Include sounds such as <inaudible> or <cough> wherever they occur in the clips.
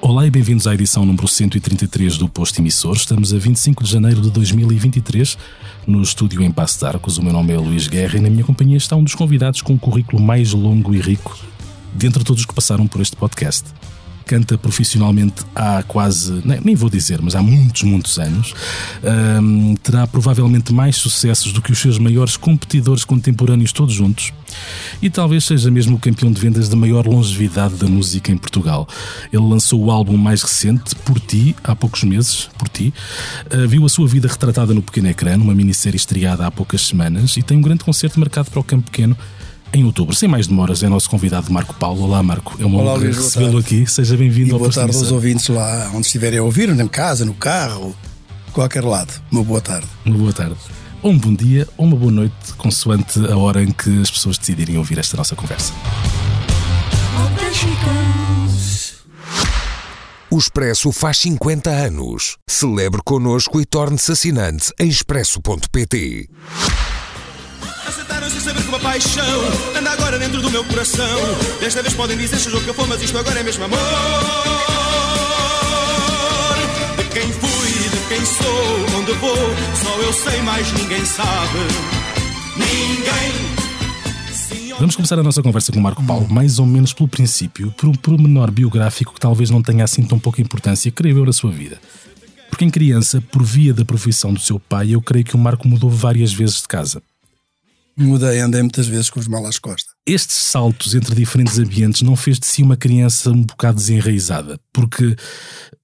Olá e bem-vindos à edição número 133 do Posto Emissor. Estamos a 25 de janeiro de 2023, no estúdio em Passo de Arcos. O meu nome é Luís Guerra e na minha companhia está um dos convidados com um currículo mais longo e rico dentre todos os que passaram por este podcast canta profissionalmente há quase, nem vou dizer, mas há muitos, muitos anos. Um, terá provavelmente mais sucessos do que os seus maiores competidores contemporâneos todos juntos. E talvez seja mesmo o campeão de vendas de maior longevidade da música em Portugal. Ele lançou o álbum mais recente, Por Ti, há poucos meses, Por Ti. Uh, viu a sua vida retratada no pequeno ecrã, numa minissérie estreada há poucas semanas, e tem um grande concerto marcado para o Campo Pequeno em outubro. Sem mais demoras, é nosso convidado Marco Paulo. Olá, Marco. É uma honra recebê-lo aqui. Seja bem-vindo ao Boa tarde aos ouvintes lá onde estiverem a ouvir, em casa, no carro, qualquer lado. Uma boa tarde. Uma boa tarde. Ou um bom dia ou uma boa noite, consoante a hora em que as pessoas decidirem ouvir esta nossa conversa. O Expresso faz 50 anos. Celebre connosco e torne-se assinante em expresso.pt sem saber que uma paixão anda agora dentro do meu coração. Desta vez podem dizer seja o que for, mas isto agora é mesmo amor. De quem fui, de quem sou, onde vou, só eu sei, mais ninguém sabe. Ninguém. Vamos começar a nossa conversa com o Marco Paulo, mais ou menos pelo princípio, por um pormenor biográfico que talvez não tenha assim tão pouca importância, creio eu, na sua vida. Porque em criança, por via da profissão do seu pai, eu creio que o Marco mudou várias vezes de casa. Mudei, andei muitas vezes com os mal às costas. Estes saltos entre diferentes ambientes não fez de si uma criança um bocado desenraizada, porque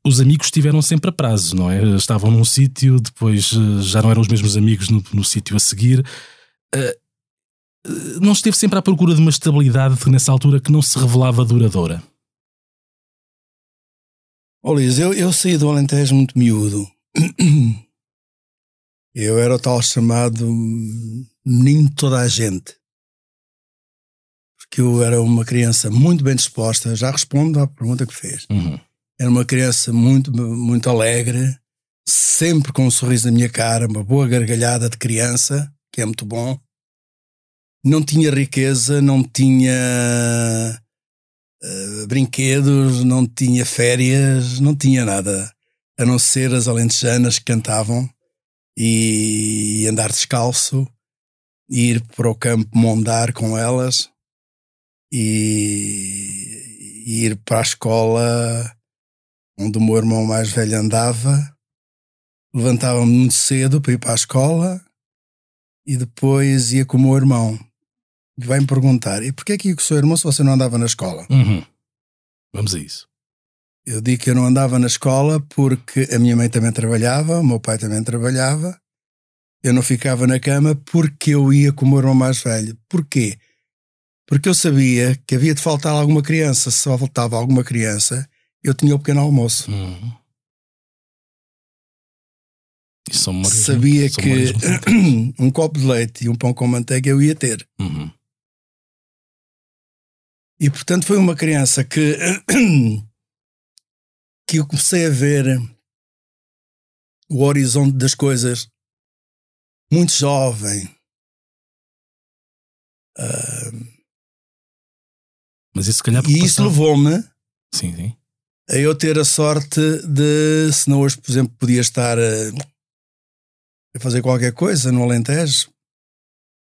os amigos estiveram sempre a prazo, não é? Estavam num sítio, depois eh, já não eram os mesmos amigos no, no sítio a seguir. Uh, não esteve sempre à procura de uma estabilidade nessa altura que não se revelava duradoura. Ó oh, Luís, eu, eu saí do Alentejo muito miúdo. <clears throat> Eu era o tal chamado menino de toda a gente. Porque eu era uma criança muito bem disposta, já respondo à pergunta que fez. Uhum. Era uma criança muito, muito alegre, sempre com um sorriso na minha cara, uma boa gargalhada de criança, que é muito bom. Não tinha riqueza, não tinha uh, brinquedos, não tinha férias, não tinha nada, a não ser as alentejanas que cantavam e andar descalço, ir para o campo mondar com elas e, ir para a escola onde o meu irmão mais velho andava. Levantava-me muito cedo para ir para a escola e depois ia com o meu irmão. E vai-me perguntar: e porquê é que ia com o seu irmão se você não andava na escola? Uhum. Vamos a isso. Eu digo que eu não andava na escola porque a minha mãe também trabalhava, o meu pai também trabalhava. Eu não ficava na cama porque eu ia com o meu irmão mais velho. Porquê? Porque eu sabia que havia de faltar alguma criança. Se só faltava alguma criança, eu tinha o pequeno almoço. Uhum. sabia que <clears throat> um copo de leite e um pão com manteiga eu ia ter. Uhum. E portanto foi uma criança que <clears throat> que eu comecei a ver o horizonte das coisas muito jovem. Uh, Mas isso, se calhar, e isso levou-me sim, sim. a eu ter a sorte de, se não hoje, por exemplo, podia estar a, a fazer qualquer coisa no Alentejo,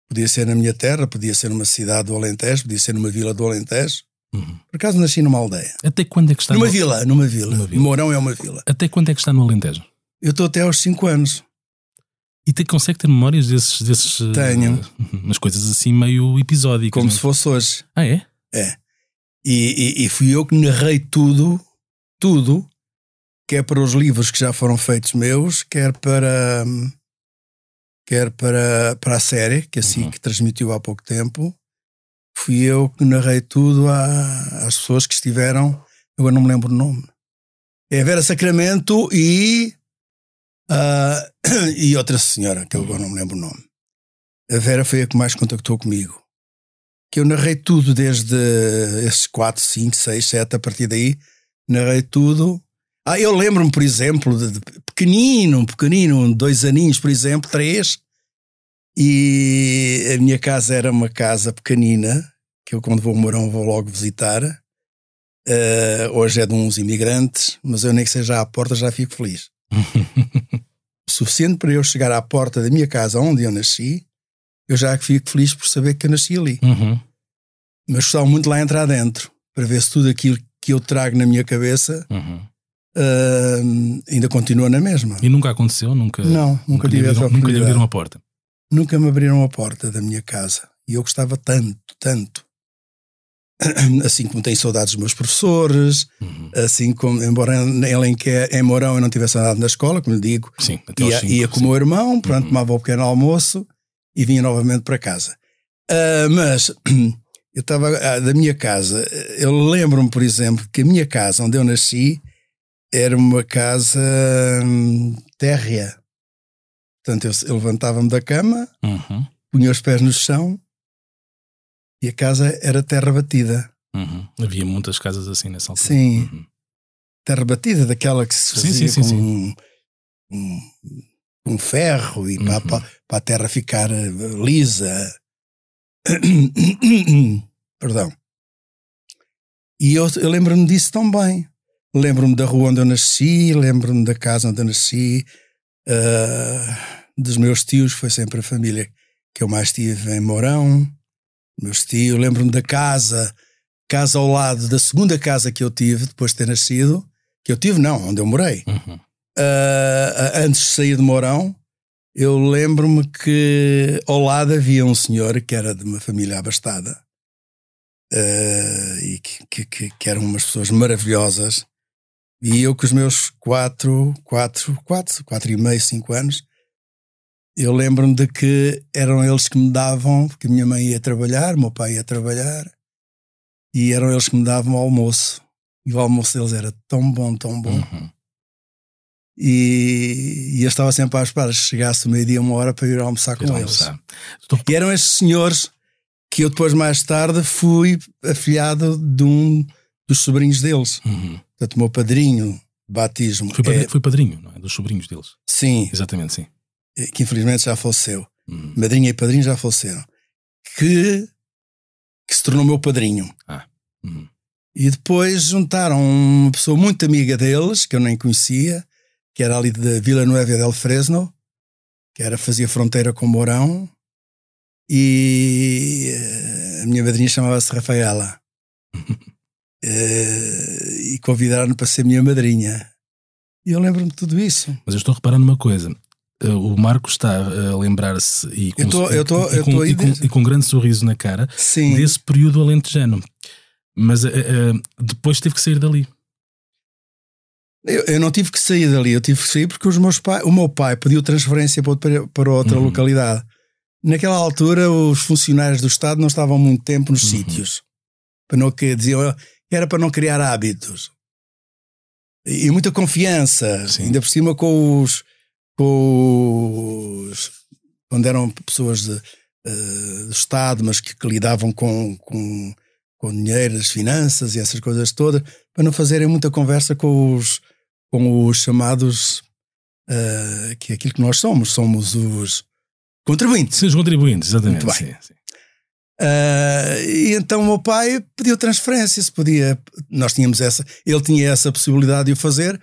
podia ser na minha terra, podia ser numa cidade do Alentejo, podia ser numa vila do Alentejo. Uhum. Por acaso nasci numa aldeia. Até quando é que está numa no... vila? Numa vila. Numa vila. Mourão é uma vila. Até quando é que está no Alentejo? Eu estou até aos 5 anos. E te, consegue ter memórias desses. desses Tenho. Uh, <laughs> umas coisas assim meio episódicas. Como não? se fosse hoje. Ah, é? É. E, e, e, fui eu que narrei tudo, tudo, quer para os livros que já foram feitos meus, quer para. quer para, para a série, que assim uhum. que transmitiu há pouco tempo fui eu que narrei tudo à, às pessoas que estiveram, agora não me lembro o nome. É Vera Sacramento e, uh, <clears throat> e outra senhora, que eu agora não me lembro o nome. A Vera foi a que mais contactou comigo. Que eu narrei tudo desde esses 4, 5, 6, 7, a partir daí, narrei tudo. Ah, eu lembro-me, por exemplo, de, de pequenino, pequenino, dois aninhos, por exemplo, três, e a minha casa era uma casa pequenina, que eu quando vou Mourão vou logo visitar. Uh, hoje é de uns imigrantes, mas eu nem que seja à porta já fico feliz. <laughs> suficiente para eu chegar à porta da minha casa onde eu nasci, eu já fico feliz por saber que eu nasci ali. Uhum. Mas gostava muito de lá entrar dentro, para ver se tudo aquilo que eu trago na minha cabeça Uhum. uh, ainda continua na mesma. E nunca aconteceu? Nunca, Não, nunca lhe tive abriram, nunca lhe abriram a porta. Nunca me abriram a porta da minha casa. E eu gostava tanto, tanto. <clears throat> Assim como tenho saudades dos meus professores, Uhum. assim como, embora em em Mourão eu não tivesse andado na escola, como lhe digo, Sim, ia, cinco, ia com o meu irmão, pronto, Uhum. tomava o pequeno almoço e vinha novamente para casa. Ah, mas <clears throat> eu estava ah, da minha casa, eu lembro-me, por exemplo, que a minha casa onde eu nasci era uma casa hum, térrea. Portanto, eu, eu levantava-me da cama, Uhum. punha os pés no chão e a casa era terra batida. Uhum. Havia muitas casas assim nessa altura. Sim. Uhum. Terra batida, daquela que se fazia sim, sim, com sim. Um, um, um ferro e para, Uhum. para, para a terra ficar eh, lisa. <coughs> Perdão. E eu, eu lembro-me disso tão bem. Lembro-me da rua onde eu nasci, lembro-me da casa onde eu nasci, ah, dos meus tios, foi sempre a família que eu mais tive em Mourão. Meus tios, lembro-me da casa, casa ao lado da segunda casa que eu tive depois de ter nascido, que eu tive não, onde eu morei. Uhum. Ah, antes de sair de Mourão, eu lembro-me que ao lado havia um senhor que era de uma família abastada ah, e que, que, que, que eram umas pessoas maravilhosas. E eu, com os meus quatro, quatro, quatro, quatro e meio, cinco anos, eu lembro-me de que eram eles que me davam, porque a minha mãe ia trabalhar, o meu pai ia trabalhar, e eram eles que me davam o almoço. E o almoço deles era tão bom, tão bom. Uhum. E, e eu estava sempre à espera que chegasse meio-dia, uma hora para ir almoçar com eles. almoçar. Estou- E eram estes senhores que eu depois, mais tarde, fui afilhado de um dos sobrinhos deles. Uhum. Portanto, o meu padrinho de batismo. Foi, é- foi padrinho, não é? Dos sobrinhos deles. sim, Exatamente, sim. Que infelizmente já faleceu. Uhum. Madrinha e padrinho já faleceram. Que, que se tornou meu padrinho. Uhum. E depois juntaram uma pessoa muito amiga deles, que eu nem conhecia, que era ali da Vila Nueva del Fresno, que era, fazia fronteira com Mourão. E eh, a minha madrinha chamava-se Rafaela. <laughs> Eh, e convidaram-me para ser minha madrinha. E eu lembro-me de tudo isso. Mas eu estou reparando uma coisa. Uh, O Marco está a lembrar-se e com, tô- tô- e com- e com- desde- e com grande sorriso na cara Sim. desse período alentejano. Mas uh, uh, depois teve que sair dali. Eu, eu não tive que sair dali, eu tive que sair porque os meus pai, o meu pai pediu transferência para, outra- para outra Uhum. localidade. Naquela altura, os funcionários do Estado não estavam muito tempo nos Uhum. sítios. Para não, que diziam, era para não criar hábitos. E, e muita confiança, Sim. ainda por cima com os, com os. Quando eram pessoas de, eh, do Estado, mas que, que lidavam com, com, com dinheiro, as finanças e essas coisas todas, para não fazerem muita conversa com os, com os chamados, eh, que é aquilo que nós somos, somos os contribuintes. Sim, os contribuintes, exatamente. Muito bem. sim, sim. Ah, e então o meu pai pediu transferência, se podia. Nós tínhamos essa, ele tinha essa possibilidade de o fazer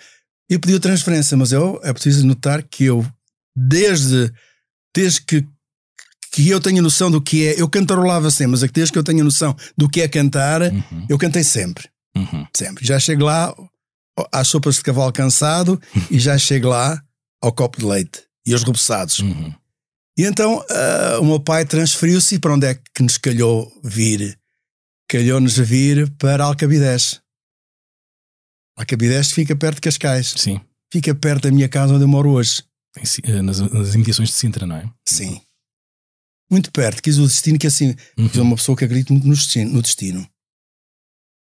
e pediu transferência, mas eu é preciso notar que eu, desde, desde que, que eu tenho noção do que é, eu cantarolava sempre, mas é que desde que eu tenho noção do que é cantar, Uhum, eu cantei sempre, uhum. sempre. Já chego lá às sopas de cavalo cansado <laughs> e já chego lá ao copo de leite e aos reboçados. Uhum. E então ah, o meu pai transferiu-se para onde é que nos calhou vir? Calhou-nos vir para Alcabidez. Alcabidez fica perto de Cascais. Sim. Fica perto da minha casa onde eu moro hoje. Eh, Nas, nas imitações de Sintra, não é? Sim. Muito perto. Quis o destino que assim. Uhum. Uma pessoa que acredita muito no destino. No destino.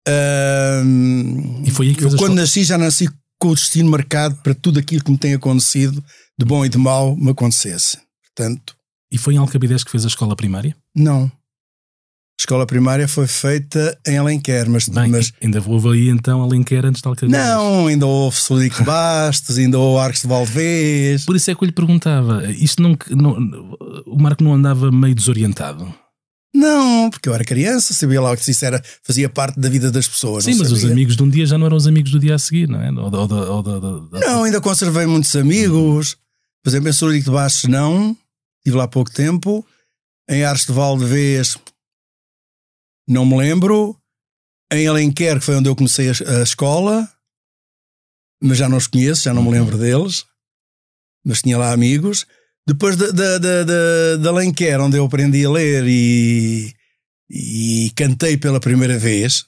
Ahm, E foi aí que eu, a quando nasci, já nasci com o destino marcado para tudo aquilo que me tem acontecido, de bom e de mau, me acontecesse. Portanto, E foi em Alcabidez que fez a escola primária? não. Escola primária foi feita em Alenquer, mas, Bem, mas ainda houve aí então Alenquer antes de Alcagar. não, ainda houve Solico Bastos, ainda houve Arcos de Valdevez. Por isso é que eu lhe perguntava, isto não, não o Marco não andava meio desorientado? Não, porque eu era criança, sabia lá que isso era, fazia parte da vida das pessoas. Sim, mas os sabia. amigos de um dia já não eram os amigos do dia a seguir, não é? Ou da- ou da- ou da- Não, ainda conservei muitos amigos. Por exemplo, em Solico de Bastos, não. Estive lá há pouco tempo. Em Arcos de Valdevez, não me lembro. Em Alenquer, que foi onde eu comecei a, a escola, mas já não os conheço, já não me lembro deles. Mas tinha lá amigos. Depois de, de, de, de, de Alenquer, onde eu aprendi a ler e, e cantei pela primeira vez,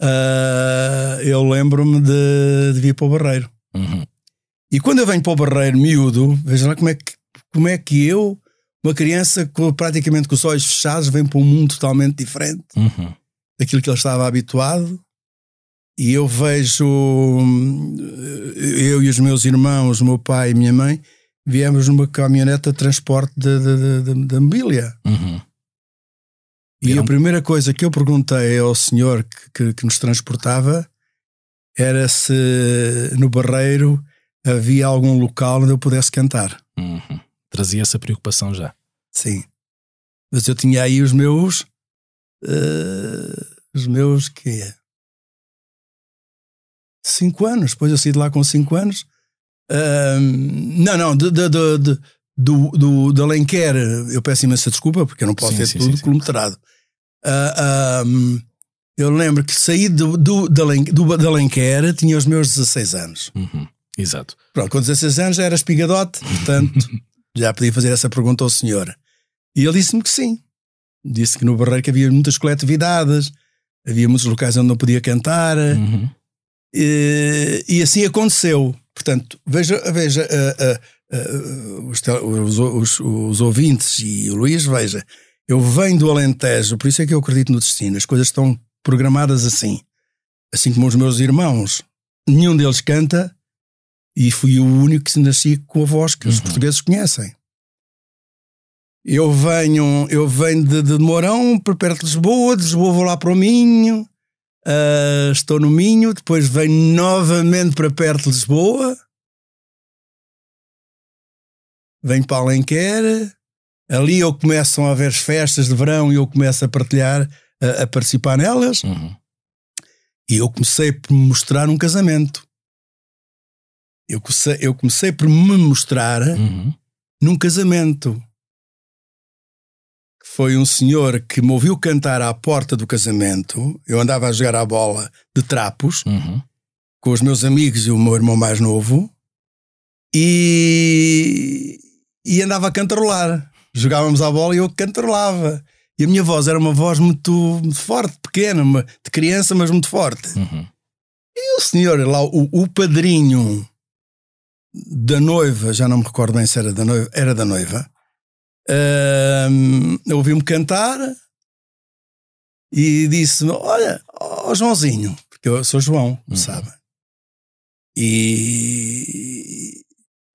ah, eu lembro-me de, de vir para o Barreiro. Uhum. E quando eu venho para o Barreiro miúdo, veja lá como é que, como é que eu, uma criança com, praticamente com os olhos fechados, vem para um mundo totalmente diferente Uhum. daquilo que ele estava habituado. E eu vejo, hum, eu e os meus irmãos, o meu pai e minha mãe, viemos numa caminhoneta de transporte de, de, de, de mobília. Uhum. E a primeira coisa que eu perguntei ao senhor que, que, que nos transportava era se no Barreiro havia algum local onde eu pudesse cantar. Uhum. Trazia essa preocupação já. Sim. Mas eu tinha aí os meus. eh, os meus que Cinco anos. Depois eu saí de lá com cinco anos. Ahm, não, não, de, de, de, de- do, do, de Alenquer, eu peço imensa desculpa porque eu não posso Sim, ter sim, tudo sim, ahm, eu lembro que saí do, do, Alen- do, de Alenquer, tinha os meus 16 anos. Uhum. Exato. Pronto, com 16 anos já era espigadote, portanto <laughs> já podia fazer essa pergunta ao senhor. E ele disse-me que sim. Disse que no Barreiro que havia muitas coletividades, havia muitos locais onde não podia cantar, Uhum. e, e assim aconteceu. Portanto, veja, veja ah, ah, ah, os, os, os- os ouvintes e o Luís, veja, eu venho do Alentejo, por isso é que eu acredito no destino. As coisas estão programadas assim. Assim como os meus irmãos, nenhum deles canta, e fui o único que nasci com a voz que os Uhum. portugueses conhecem. Eu venho, eu venho de, de Mourão, por perto de Lisboa, de Lisboa vou lá para o Minho, ah, estou no Minho, depois venho novamente para perto de Lisboa, venho para Alenquer, ali eu começam a haver festas de verão e eu começo a partilhar, a, a participar nelas, Uhum. e eu comecei por mostrar um casamento. Eu comecei, eu comecei por me mostrar Uhum. num casamento. Foi um senhor que me ouviu cantar à porta do casamento. Eu andava a jogar a bola de trapos Uhum. com os meus amigos e o meu irmão mais novo e, e andava a cantarolar. Jogávamos a bola e eu cantarolava. E a minha voz era uma voz muito, muito forte, pequena, uma- de criança, mas muito forte. Uhum. E o senhor lá, o, o padrinho da noiva, já não me recordo bem se era da noiva, era da noiva, ahm, ouviu-me cantar e disse-me: Olha, ó Joãozinho, porque eu sou João, Uhum. sabe? E.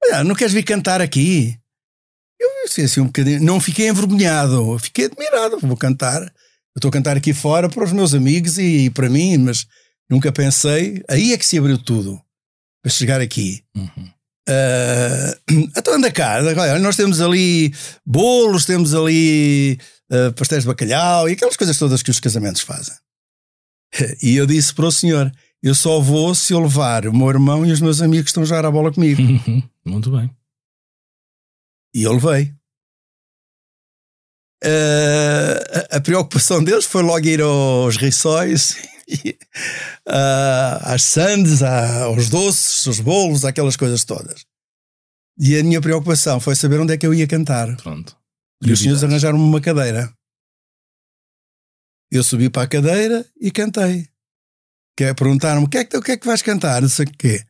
Olha, não queres vir cantar aqui? Eu disse assim um bocadinho, não fiquei envergonhado, fiquei admirado, vou cantar. Eu estou a cantar aqui fora para os meus amigos e para mim, mas nunca pensei. Aí é que se abriu tudo para chegar aqui. Uhum. Ah, <clears throat> então anda cá, olha, nós temos ali bolos, temos ali ah, pastéis de bacalhau e aquelas coisas todas que os casamentos fazem. <laughs> E eu disse para o senhor: eu só vou se eu levar o meu irmão e os meus amigos que estão a jogar a bola comigo. Uhum. <laughs> Muito bem. E eu levei. Ah, a, a preocupação deles foi logo ir aos riçóis, <laughs> ah, às sandes, aos doces, aos bolos, aquelas coisas todas. E a minha preocupação foi saber onde é que eu ia cantar. Pronto. E os senhores arranjaram-me uma cadeira. Eu subi para a cadeira e cantei. Que Perguntaram-me o que, é que, o que é que vais cantar? Não sei o quê.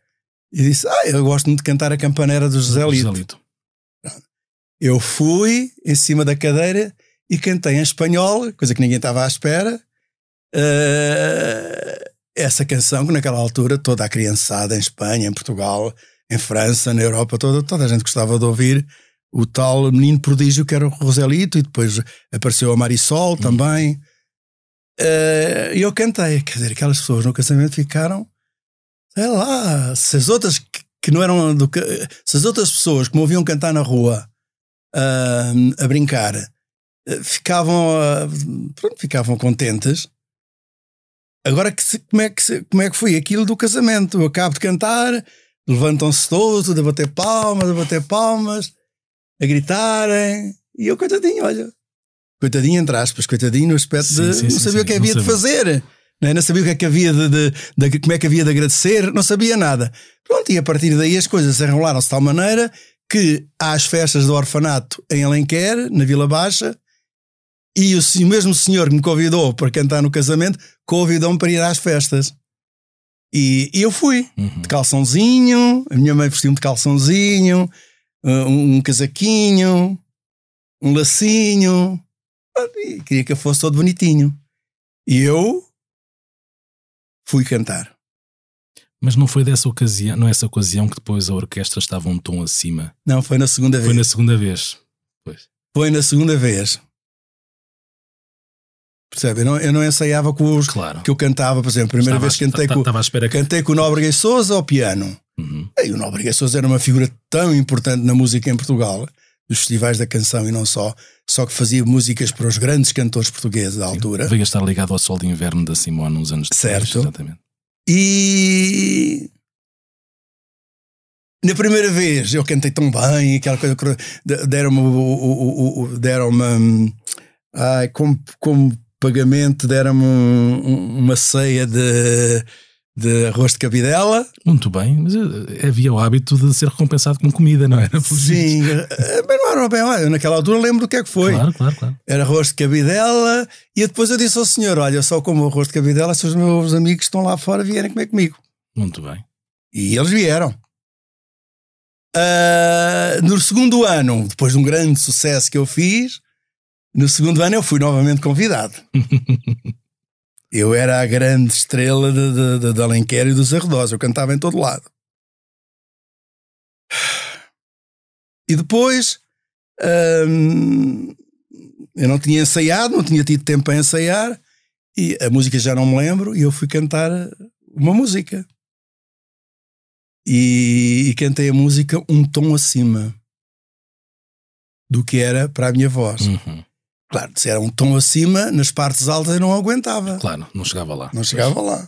E disse: Ah, eu gosto muito de cantar a campaneira do José Lito. Joselito. Eu fui em cima da cadeira e cantei em espanhol, coisa que ninguém estava à espera. Eh, essa canção que naquela altura toda a criançada em Espanha, em Portugal, em França, na Europa toda, toda a gente gostava de ouvir o tal menino prodígio que era o Roselito, e depois apareceu a Marisol também. E eu cantei, quer dizer, aquelas pessoas no casamento ficaram, sei lá, se as outras que, que não eram do se as outras pessoas que me ouviam cantar na rua uh, a brincar ficavam, uh, pronto, ficavam contentes. Agora, que se, como, é que se, como é que foi aquilo do casamento? Eu acabo de cantar, levantam-se todos, a bater palmas, a bater palmas, a gritarem, e eu, coitadinho, olha, coitadinho, entre aspas, coitadinho, no aspecto sim, de sim, não sabia sim, o que havia de fazer. Não, é? não, sabia o que é que havia de, de, de, como é que havia de agradecer, não sabia nada. Pronto, e a partir daí as coisas se enrolaram-se de tal maneira que as festas do orfanato em Alenquer, na Vila Baixa, e o, o mesmo senhor que me convidou para cantar no casamento convidou-me para ir às festas. E, e eu fui, uhum. de calçãozinho, a minha mãe vestiu-me de calçãozinho, um, um casaquinho, um lacinho, e queria que eu fosse todo bonitinho. E eu fui cantar. Mas não foi dessa ocasião, não é essa ocasião que depois a orquestra estava um tom acima? Não, foi na segunda vez. Foi na segunda vez. Pois. Foi na segunda vez. Percebe? Eu não, eu não ensaiava com os claro. que eu cantava, por exemplo, a primeira estava, vez que cantei, com, que... cantei com o Nóbrega e Souza ao piano. Uhum. E o Nóbrega Souza era uma figura tão importante na música em Portugal, dos festivais da canção e não só, só que fazia músicas para os grandes cantores portugueses da altura. Veio estar ligado ao Sol de Inverno da Simone uns anos depois. Certo. Exatamente. E na primeira vez eu cantei tão bem, aquela coisa deram-me deram-me hum, ai, como, como pagamento deram-me um, uma ceia de, de arroz de cabidela. Muito bem, mas eh, havia o hábito de ser recompensado com comida, não era? Sim, eh, mas não era bem, olha, naquela altura lembro do que é que foi. Claro, claro, claro. Era arroz de cabidela e depois eu disse ao senhor: Olha, só como arroz de cabidela se os meus amigos que estão lá fora vierem comer comigo. Muito bem. E eles vieram. Uh, no segundo ano, depois de um grande sucesso que eu fiz, no segundo ano eu fui novamente convidado. <laughs> eu era a grande estrela de, de, de, de Alenquer e dos arredores. Eu cantava em todo lado. E depois hum, eu não tinha ensaiado, não tinha tido tempo para ensaiar e a música já não me lembro e eu fui cantar uma música. E, e cantei a música um tom acima do que era para a minha voz. Uhum. Claro, se era um tom acima, nas partes altas eu não aguentava. Claro, não chegava lá. Não chegava pois. lá.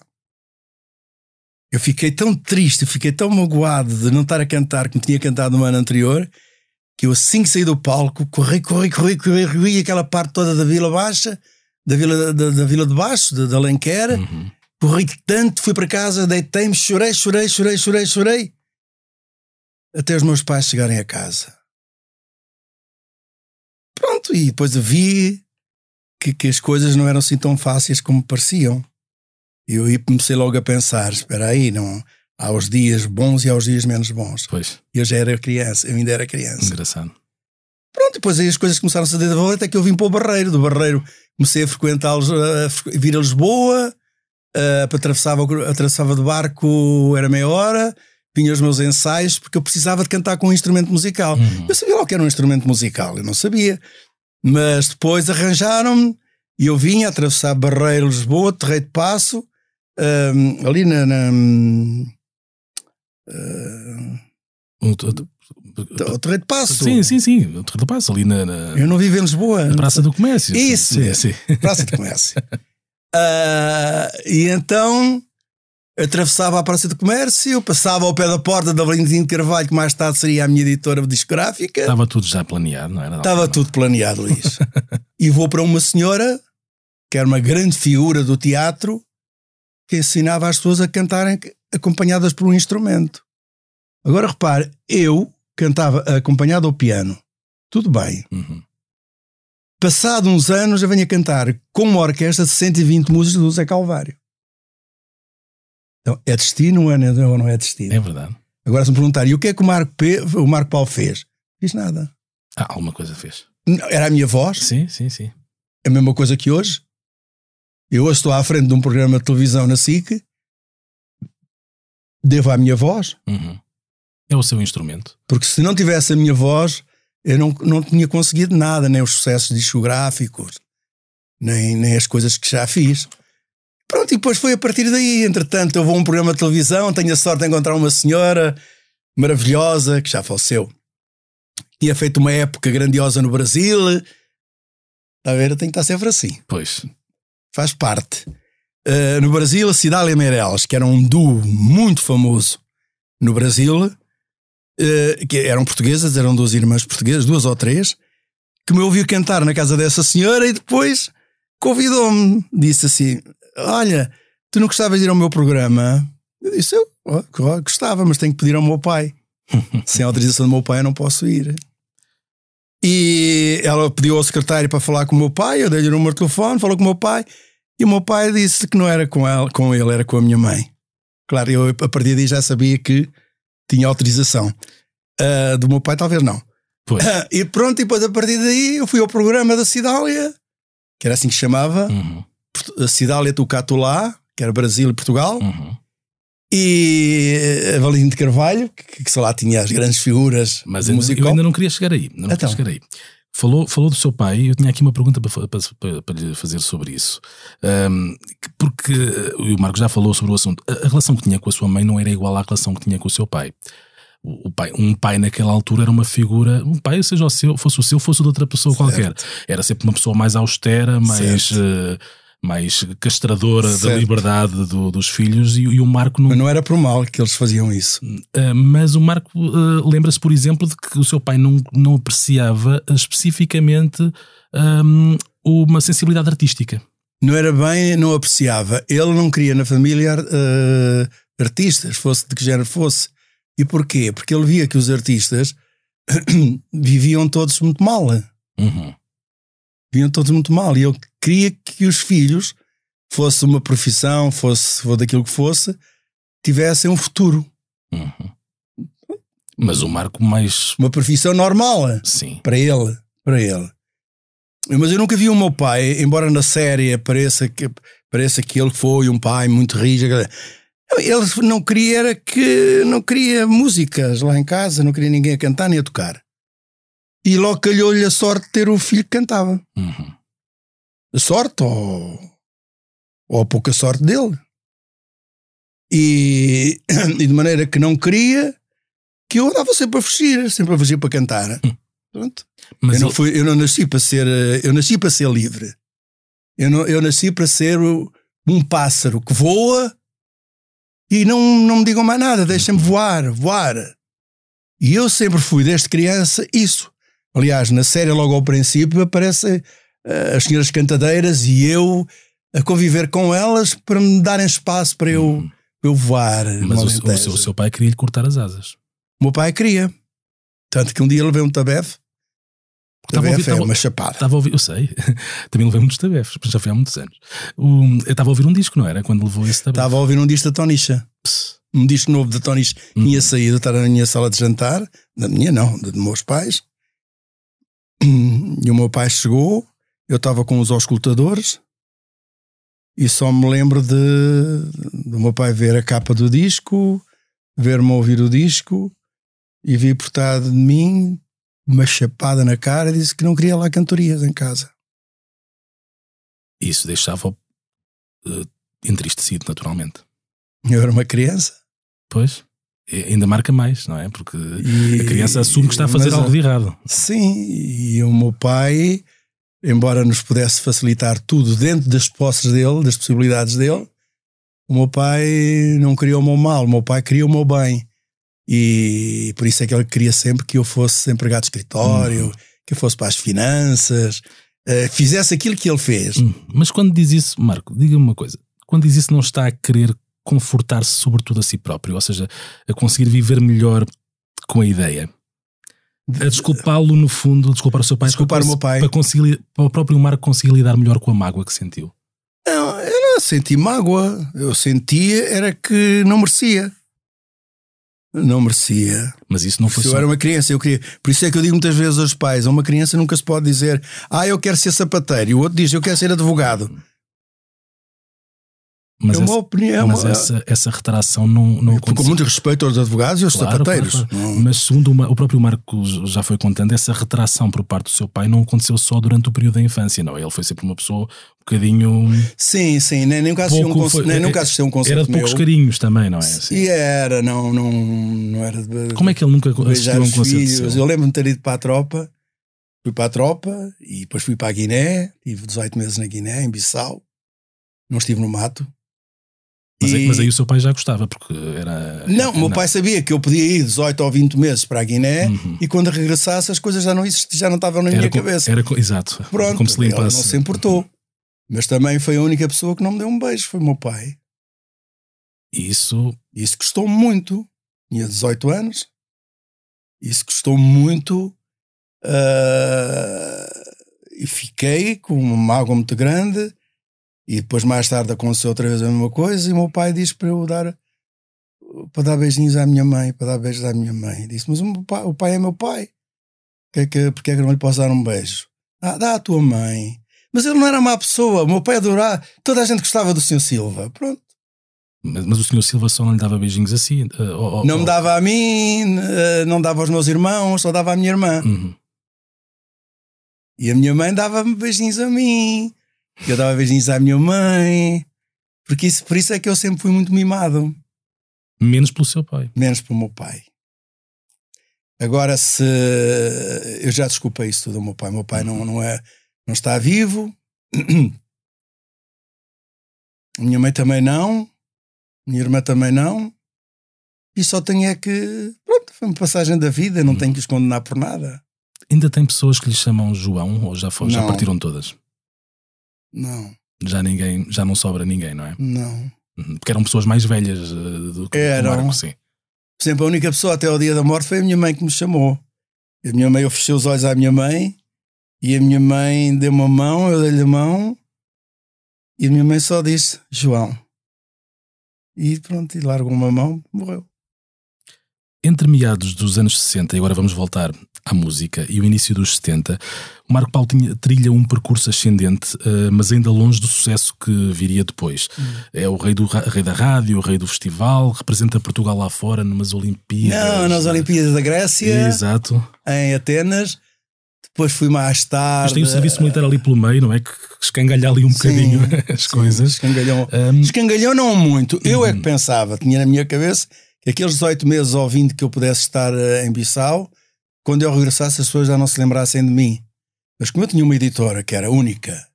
Eu fiquei tão triste, fiquei tão magoado de não estar a cantar como tinha cantado no ano anterior, que eu assim que saí do palco, corri, corri, corri, corri, corri aquela parte toda da Vila Baixa, da Vila, da, da Vila de Baixo, de, de Alenquer, uhum. corri tanto, fui para casa, deitei-me, chorei, chorei, chorei, chorei, chorei, até os meus pais chegarem a casa. Pronto, e depois vi que, que as coisas não eram assim tão fáceis como pareciam. E eu comecei logo a pensar: espera aí, não. Há os dias bons e há os dias menos bons. Pois. Eu já era criança, eu ainda era criança. Engraçado. Pronto, depois aí as coisas começaram a se dar até que eu vim para o Barreiro. Do Barreiro comecei a frequentá-los, a vir a Lisboa, a, atravessava, atravessava de barco, era meia hora, vinha os meus ensaios, porque eu precisava de cantar com um instrumento musical. Uhum. Eu sabia lá que era um instrumento musical, eu não sabia. Mas depois arranjaram-me e eu vinha atravessar Barreiro, Lisboa, Terreiro de Passo, um, ali na. na uh, o Terreiro de Passo. Sim, sim, sim. O Terreiro de Passo, ali na, na. Eu não vivo em Lisboa. Na Praça do Comércio. Isso, sim, sim. Praça do Comércio. uh, <laughs> e então atravessava a Praça do Comércio, passava ao pé da porta da Valentim de Carvalho, que mais tarde seria a minha editora discográfica. Estava tudo já planeado, não era? Estava tudo planeado, Luís. <laughs> e vou para uma senhora, que era uma grande figura do teatro, que ensinava as pessoas a cantarem acompanhadas por um instrumento. Agora repare, eu cantava acompanhado ao piano, tudo bem. Uhum. Passado uns anos, eu venho a cantar com uma orquestra de 120 músicos do Zé Calvário. Então, é destino ou não é destino? É verdade. Agora, se me perguntarem, e o que é que o Marco, P, o Marco Paulo fez? Fiz nada. Ah, alguma coisa fez. Era a minha voz? Sim, sim, sim. É a mesma coisa que hoje. Eu hoje estou à frente de um programa de televisão na SIC, devo à minha voz. Uhum. É o seu instrumento. Porque se não tivesse a minha voz, eu não, não tinha conseguido nada, nem os sucessos discográficos, nem, nem as coisas que já fiz. Pronto, e depois foi a partir daí. Entretanto, eu vou a um programa de televisão, tenho a sorte de encontrar uma senhora maravilhosa que já faleceu. Tinha feito uma época grandiosa no Brasil. Está a ver? Tenho que estar sempre assim. Pois. Faz parte. Uh, no Brasil, a Cidália Meirelles, que era um duo muito famoso no Brasil, uh, que eram portuguesas, eram duas irmãs portuguesas, duas ou três, que me ouviu cantar na casa dessa senhora e depois convidou-me. Disse assim: Olha, tu não gostavas de ir ao meu programa? Eu disse: Eu oh, gostava, mas tenho que pedir ao meu pai. <laughs> Sem autorização do meu pai, eu não posso ir. E ela pediu ao secretário para falar com o meu pai, eu dei-lhe o número de telefone, falou com o meu pai, e o meu pai disse que não era com, ela, com ele, era com a minha mãe. Claro, eu a partir daí já sabia que tinha autorização. Uh, do meu pai, talvez não. Uh, e pronto, e depois a partir daí eu fui ao programa da Cidália, que era assim que se chamava, uhum. Cidália do Catulá, que era Brasil e Portugal. Uhum. E a Valentim de Carvalho, que, que, sei lá tinha as grandes figuras Mas ainda, eu ainda não queria chegar aí. Não então. chegar aí. Falou, falou do seu pai, eu tinha aqui uma pergunta para, para, para, lhe fazer sobre isso. Um, porque o Marco já falou sobre o assunto. A, a, relação que tinha com a sua mãe não era igual à relação que tinha com o seu pai. O, o pai um pai naquela altura era uma figura, um pai, seja o seu, fosse o seu, fosse de outra pessoa certo. qualquer. Era sempre uma pessoa mais austera, mais. Uh, mais castradora certo. da liberdade do, dos filhos e, e, o Marco não... Mas não era por mal que eles faziam isso. Uh, mas o Marco uh, lembra-se, por exemplo, de que o seu pai não, não apreciava especificamente um, uma sensibilidade artística. Não era bem, não apreciava. Ele não queria na família uh, artistas, fosse de que género fosse. E porquê? Porque ele via que os artistas <clears throat> viviam todos muito mal. Uhum viviam todos muito mal. E eu queria que os filhos, fosse uma profissão, fosse, fosse daquilo que fosse, tivessem um futuro. Uhum. Mas o Marco mais. Uma profissão normal. Sim. Para ele. Para ele. Mas eu nunca vi o meu pai, embora na série pareça que, pareça que ele foi um pai muito rígido. Ele não queria era que não queria músicas lá em casa, não queria ninguém a cantar nem a tocar. E logo calhou-lhe a sorte de ter um filho que cantava. Uhum. A sorte ou, ou a pouca sorte dele. E, <clears throat> e, de maneira que não queria que eu andava sempre a fugir, sempre a fugir para cantar. Hum. Pronto. Mas eu, não fui, eu não nasci para ser, eu nasci para ser livre. Eu, não, eu nasci para ser um pássaro que voa e não, não me digam mais nada, deixem-me voar, voar. E eu sempre fui, desde criança, isso. Aliás, na série, logo ao princípio, aparecem uh, as senhoras cantadeiras e eu a conviver com elas para me darem espaço para eu, hum. eu voar. Mas o, o, seu, o, seu, pai queria lhe cortar as asas. O meu pai queria. Tanto que um dia levei um tabefe. Tabefe é uma chapada. Estava a ouvir, eu sei, <laughs> também levei muitos tabefes, já foi há muitos anos. eu estava a ouvir um disco, não era? Quando levou esse tabefe. Estava a ouvir um disco da Tonicha. Um disco novo da Tonicha. Hum. Tinha saído, estar na minha sala de jantar, na minha não, dos meus pais. <clears throat> E o meu pai chegou, eu estava com os auscultadores e só me lembro de do meu pai ver a capa do disco, ver-me ouvir o disco e vir por trás de mim uma chapada na cara e disse que não queria lá cantorias em casa. Isso deixava uh, entristecido, naturalmente. Eu era uma criança. Pois ainda marca mais, não é? Porque e, a criança assume que está a fazer algo de errado. Sim, e o meu pai, embora nos pudesse facilitar tudo dentro das posses dele, das possibilidades dele, o meu pai não queria o meu mal, o meu pai queria o meu bem. E por isso é que ele queria sempre que eu fosse empregado de escritório, uhum. que eu fosse para as finanças, uh, fizesse aquilo que ele fez. Uhum. Mas quando diz isso, Marco, diga-me uma coisa: quando diz isso, não está a querer confortar-se sobretudo a si próprio, ou seja, a conseguir viver melhor com a ideia. A desculpá-lo, no fundo, desculpar o seu pai, desculpar para, o meu pai. Para, conseguir, para o próprio Marco conseguir lidar melhor com a mágoa que sentiu. Não, eu não senti mágoa. Eu sentia era que não merecia. Não merecia. Mas isso não foi Se só... eu era uma criança, eu queria. Por isso é que eu digo muitas vezes aos pais: a uma criança nunca se pode dizer, ah, eu quero ser sapateiro, e o outro diz, eu quero ser advogado. Mas, é uma essa, opinião. mas é uma- essa, essa retração não, não com aconteceu. muito respeito aos advogados e aos Claro, sapateiros. claro, claro. Mas segundo o, Ma- o próprio Marco já foi contando, essa retração por parte do seu pai não aconteceu só durante o período da infância, não. Ele foi sempre uma pessoa um bocadinho. Sim, sim, nem, nem nunca assisti um foi- nem nunca assisti um concerto Era de poucos meu. carinhos também, não é? Assim. E era, não, não, não era de, Como é que ele nunca assistiu um os concerto? Eu lembro-me de ter ido para a tropa, fui para a tropa e depois fui para a Guiné, tive 18 meses na Guiné, em Bissau, não estive no mato. Mas, aí- E- mas aí o seu pai já gostava, porque era. Não, o meu pai sabia que eu podia ir 18 ou 20 meses para a Guiné Uhum. e quando regressasse as coisas já não existiam, já não estavam na minha Era, co- cabeça. era exato. Pronto, como se ele limpasse. não se importou. Mas também foi a única pessoa que não me deu um beijo, foi o meu pai. Isso. Isso custou muito. Tinha 18 anos. Isso custou muito. ah, e fiquei com uma mágoa muito grande. E depois, mais tarde, aconteceu outra vez a mesma coisa. E o meu pai disse para eu dar. para dar beijinhos à minha mãe, para dar beijos à minha mãe. Disse: Mas o, pai, o pai é meu pai. Que é que, porque é que eu não lhe posso dar um beijo? Ah, dá à tua mãe. Mas ele não era má pessoa. O meu pai adorava. Toda a gente gostava do Sr. Silva. Pronto. Mas, mas o senhor Silva só não lhe dava beijinhos assim. ou- ou- Não me dava a mim, eh, não dava aos meus irmãos, só dava à minha irmã. Uhum. E a minha mãe dava-me beijinhos a mim. Eu dava beijinhos à minha mãe. Porque isso, por isso é que eu sempre fui muito mimado. Menos pelo seu pai. Menos pelo meu pai. Agora, se. Eu já desculpei isso tudo ao meu pai. Meu pai não, não, é, não está vivo. <clears throat> Minha mãe também não. Minha irmã também não. E só tenho é que. Pronto, foi uma passagem da vida. Não tenho que os condenar por nada. Ainda tem pessoas que lhe chamam João ou já, foi, já partiram todas? Não, Já ninguém, já não sobra ninguém, não é? não. Uhum. Porque eram pessoas mais velhas eh, do que Eram. o Marco, sim. Por exemplo, a única pessoa até ao dia da morte foi a minha mãe que me chamou. A minha mãe, eu fechei os olhos à minha mãe e a minha mãe deu uma mão, eu dei-lhe a mão e a minha mãe só disse João. E pronto, e largou uma mão, morreu. Entre meados dos anos 60, e agora vamos voltar à música, e o início dos 70, o Marco Paulo tinha, trilha um percurso ascendente, eh, mas ainda longe do sucesso que viria depois. Hum. É o rei, do, rei da rádio, o rei do festival, representa Portugal lá fora, numas Olimpíadas. Não, nas Olimpíadas da Grécia, Exato. em Atenas. Depois fui mais tarde. Mas tem o serviço militar ali pelo meio, não é? Que escangalha ali um Sim, bocadinho <laughs> as sim, coisas. Escangalhou. Hum, Escangalhou não muito. Eu é que pensava, tinha na minha cabeça aqueles 18 meses ou 20 que eu pudesse estar eh, em Bissau, quando eu regressasse as pessoas já não se lembrassem de mim. Mas como eu tinha uma editora que era única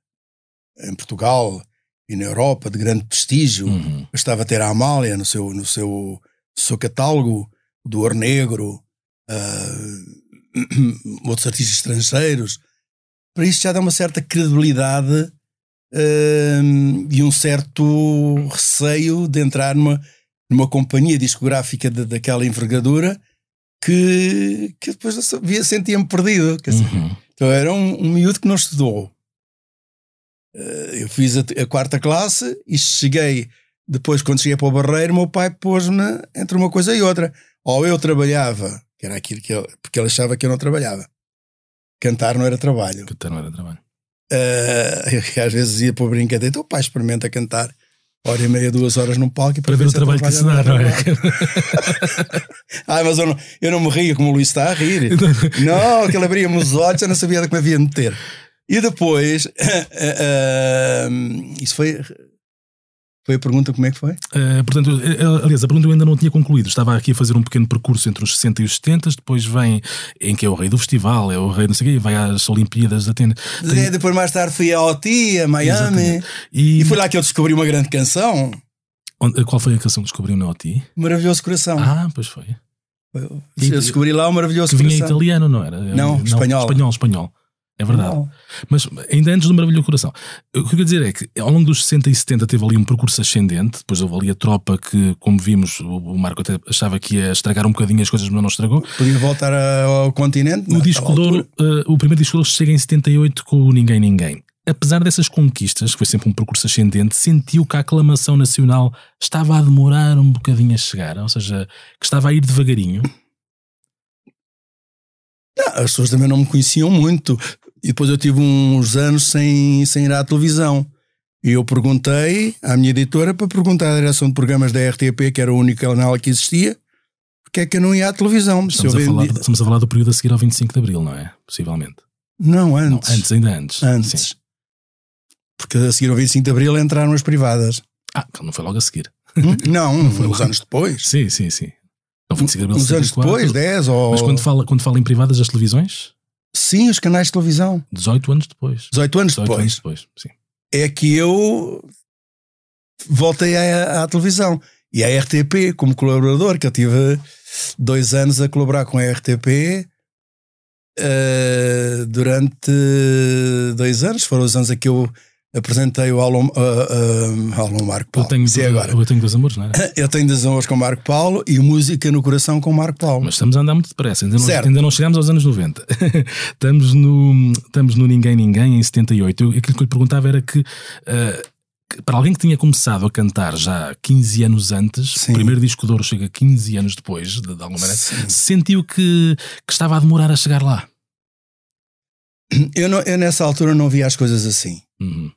em Portugal e na Europa, de grande prestígio, uhum. eu estava a ter a Amália no seu, no seu, no seu catálogo, do Ouro Negro, ah, <coughs> outros artistas estrangeiros. Para isso já dá uma certa credibilidade ah, e um certo receio de entrar numa, numa companhia discográfica de- daquela envergadura que, que depois eu sabia, sentia-me perdido. Uhum. então era um, um miúdo que não estudou. Eh, Eu fiz a, a quarta classe e cheguei, depois quando cheguei para o Barreiro, meu pai pôs-me entre uma coisa e outra. Ou eu trabalhava, que era aquilo que ele, porque ele achava que eu não trabalhava. Cantar não era trabalho. Até não era trabalho. Eh, eu, <laughs> às vezes ia para o brincadeira, então pai, experimenta cantar hora e meia, duas horas num palco e Para ver o trabalho que isso dá, não é? <laughs> ah, mas eu não, eu não me ria como o Luís está a rir. Não, que ele abria-me os olhos, eu não sabia de que me havia de meter. E depois, <coughs> eh, isso foi, foi a pergunta: como é que foi? Uh, portanto, uh, aliás, a pergunta eu ainda não tinha concluído. Estava aqui a fazer um pequeno percurso entre os 60 e os 70, depois vem em que é o rei do festival, é o rei não sei o quê, vai às Olimpíadas de Atenas. Tem- Depois, mais tarde, fui a OT, a Miami. E, e foi lá que eu descobri uma grande canção, qual foi a canção que descobriu na OTI? Maravilhoso Coração. Ah, pois foi. eu descobri lá o Maravilhoso Que vinha Coração. italiano, não era? Não, espanhol. Espanhol, espanhol. É verdade. Não. Mas ainda antes do Maravilhoso Coração, o que eu quero dizer é que ao longo dos 60 e 70 teve ali um percurso ascendente, depois houve ali a tropa que, como vimos, o Marco até achava que ia estragar um bocadinho as coisas, mas não estragou. Podia voltar ao continente. O não, disco de ouro, eh, o primeiro disco de ouro chega em 78 com o Ninguém Ninguém. Apesar dessas conquistas, que foi sempre um percurso ascendente, sentiu que a aclamação nacional estava a demorar um bocadinho a chegar, ou seja, que estava a ir devagarinho. Não, as pessoas também não me conheciam muito. E depois eu tive uns anos sem, sem ir à televisão. E eu perguntei à minha editora para perguntar à direção de programas da RTP, que era o único canal que existia, porque é que eu não ia à televisão. Estamos, eu a falar, vendi- estamos a falar do período a seguir ao 25 de Abril, não é? Possivelmente. Não, Não, antes. antes, ainda antes. Antes. Sim. Porque a seguir ao 25 de Abril entraram as privadas. Ah, não foi logo a seguir. Hum? Não, foi uns anos depois. Sim, sim, sim. Não, 25 de Abril Uns anos 74. depois, 10 ou. Mas quando fala, quando fala em privadas, as televisões? Sim, os canais de televisão. 18 anos depois. 18 anos 18 depois. anos depois, sim. é que eu voltei à, à televisão e à RTP como colaborador, que eu tive dois anos a colaborar com a RTP eh, durante dois anos. Foram os anos em que eu apresentei o Aulon, uh, Aulon Marco Eu Paulo. tenho, Sim, agora. eu tenho dois amores, não é? <laughs> Eu tenho das honras com Marco Paulo e música no coração com Marco Paulo. Mas estamos a andar muito depressa, ainda não, ainda não chegamos aos anos 90. <laughs> estamos, no, estamos no Ninguém Ninguém em 78. Eu, aquilo que eu lhe perguntava era que, que para alguém que tinha começado a cantar já 15 anos antes, Sim. o primeiro disco de ouro chega 15 anos depois, de, de alguma maneira, Sim. sentiu que, que estava a demorar a chegar lá. Eu, não- eu nessa altura não via as coisas assim. Uhum.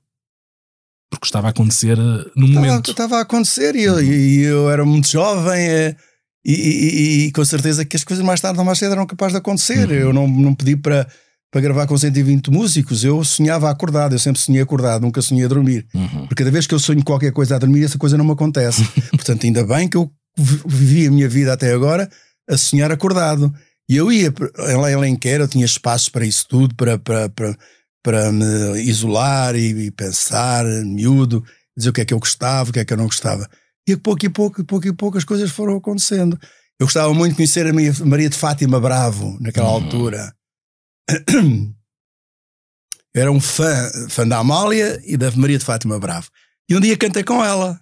Porque estava a acontecer ah, no Estava, momento. estava a acontecer e eu, e eu era muito jovem eh, e, e- e com certeza que as coisas mais tarde ou mais cedo eram capazes de acontecer. Uhum. Eu não, não pedi para, para gravar com 120 músicos, eu sonhava acordado, eu sempre sonhei acordado, nunca sonhei a dormir. Uhum. Porque cada vez que eu sonho qualquer coisa a dormir, essa coisa não me acontece. <laughs> Portanto, ainda bem que eu vi- vivi a minha vida até agora a sonhar acordado. E eu ia por- em Alenquer, eu tinha espaço para isso tudo, para, para, para, para me isolar e, e pensar, miúdo, dizer o que é que eu gostava, o que é que eu não gostava. E pouco e pouco, pouco e pouco as coisas foram acontecendo. Eu gostava muito de conhecer a minha Maria de Fátima Bravo, naquela Uhum. altura. Eu era um fã, fã da Amália e da Maria de Fátima Bravo. E um dia cantei com ela.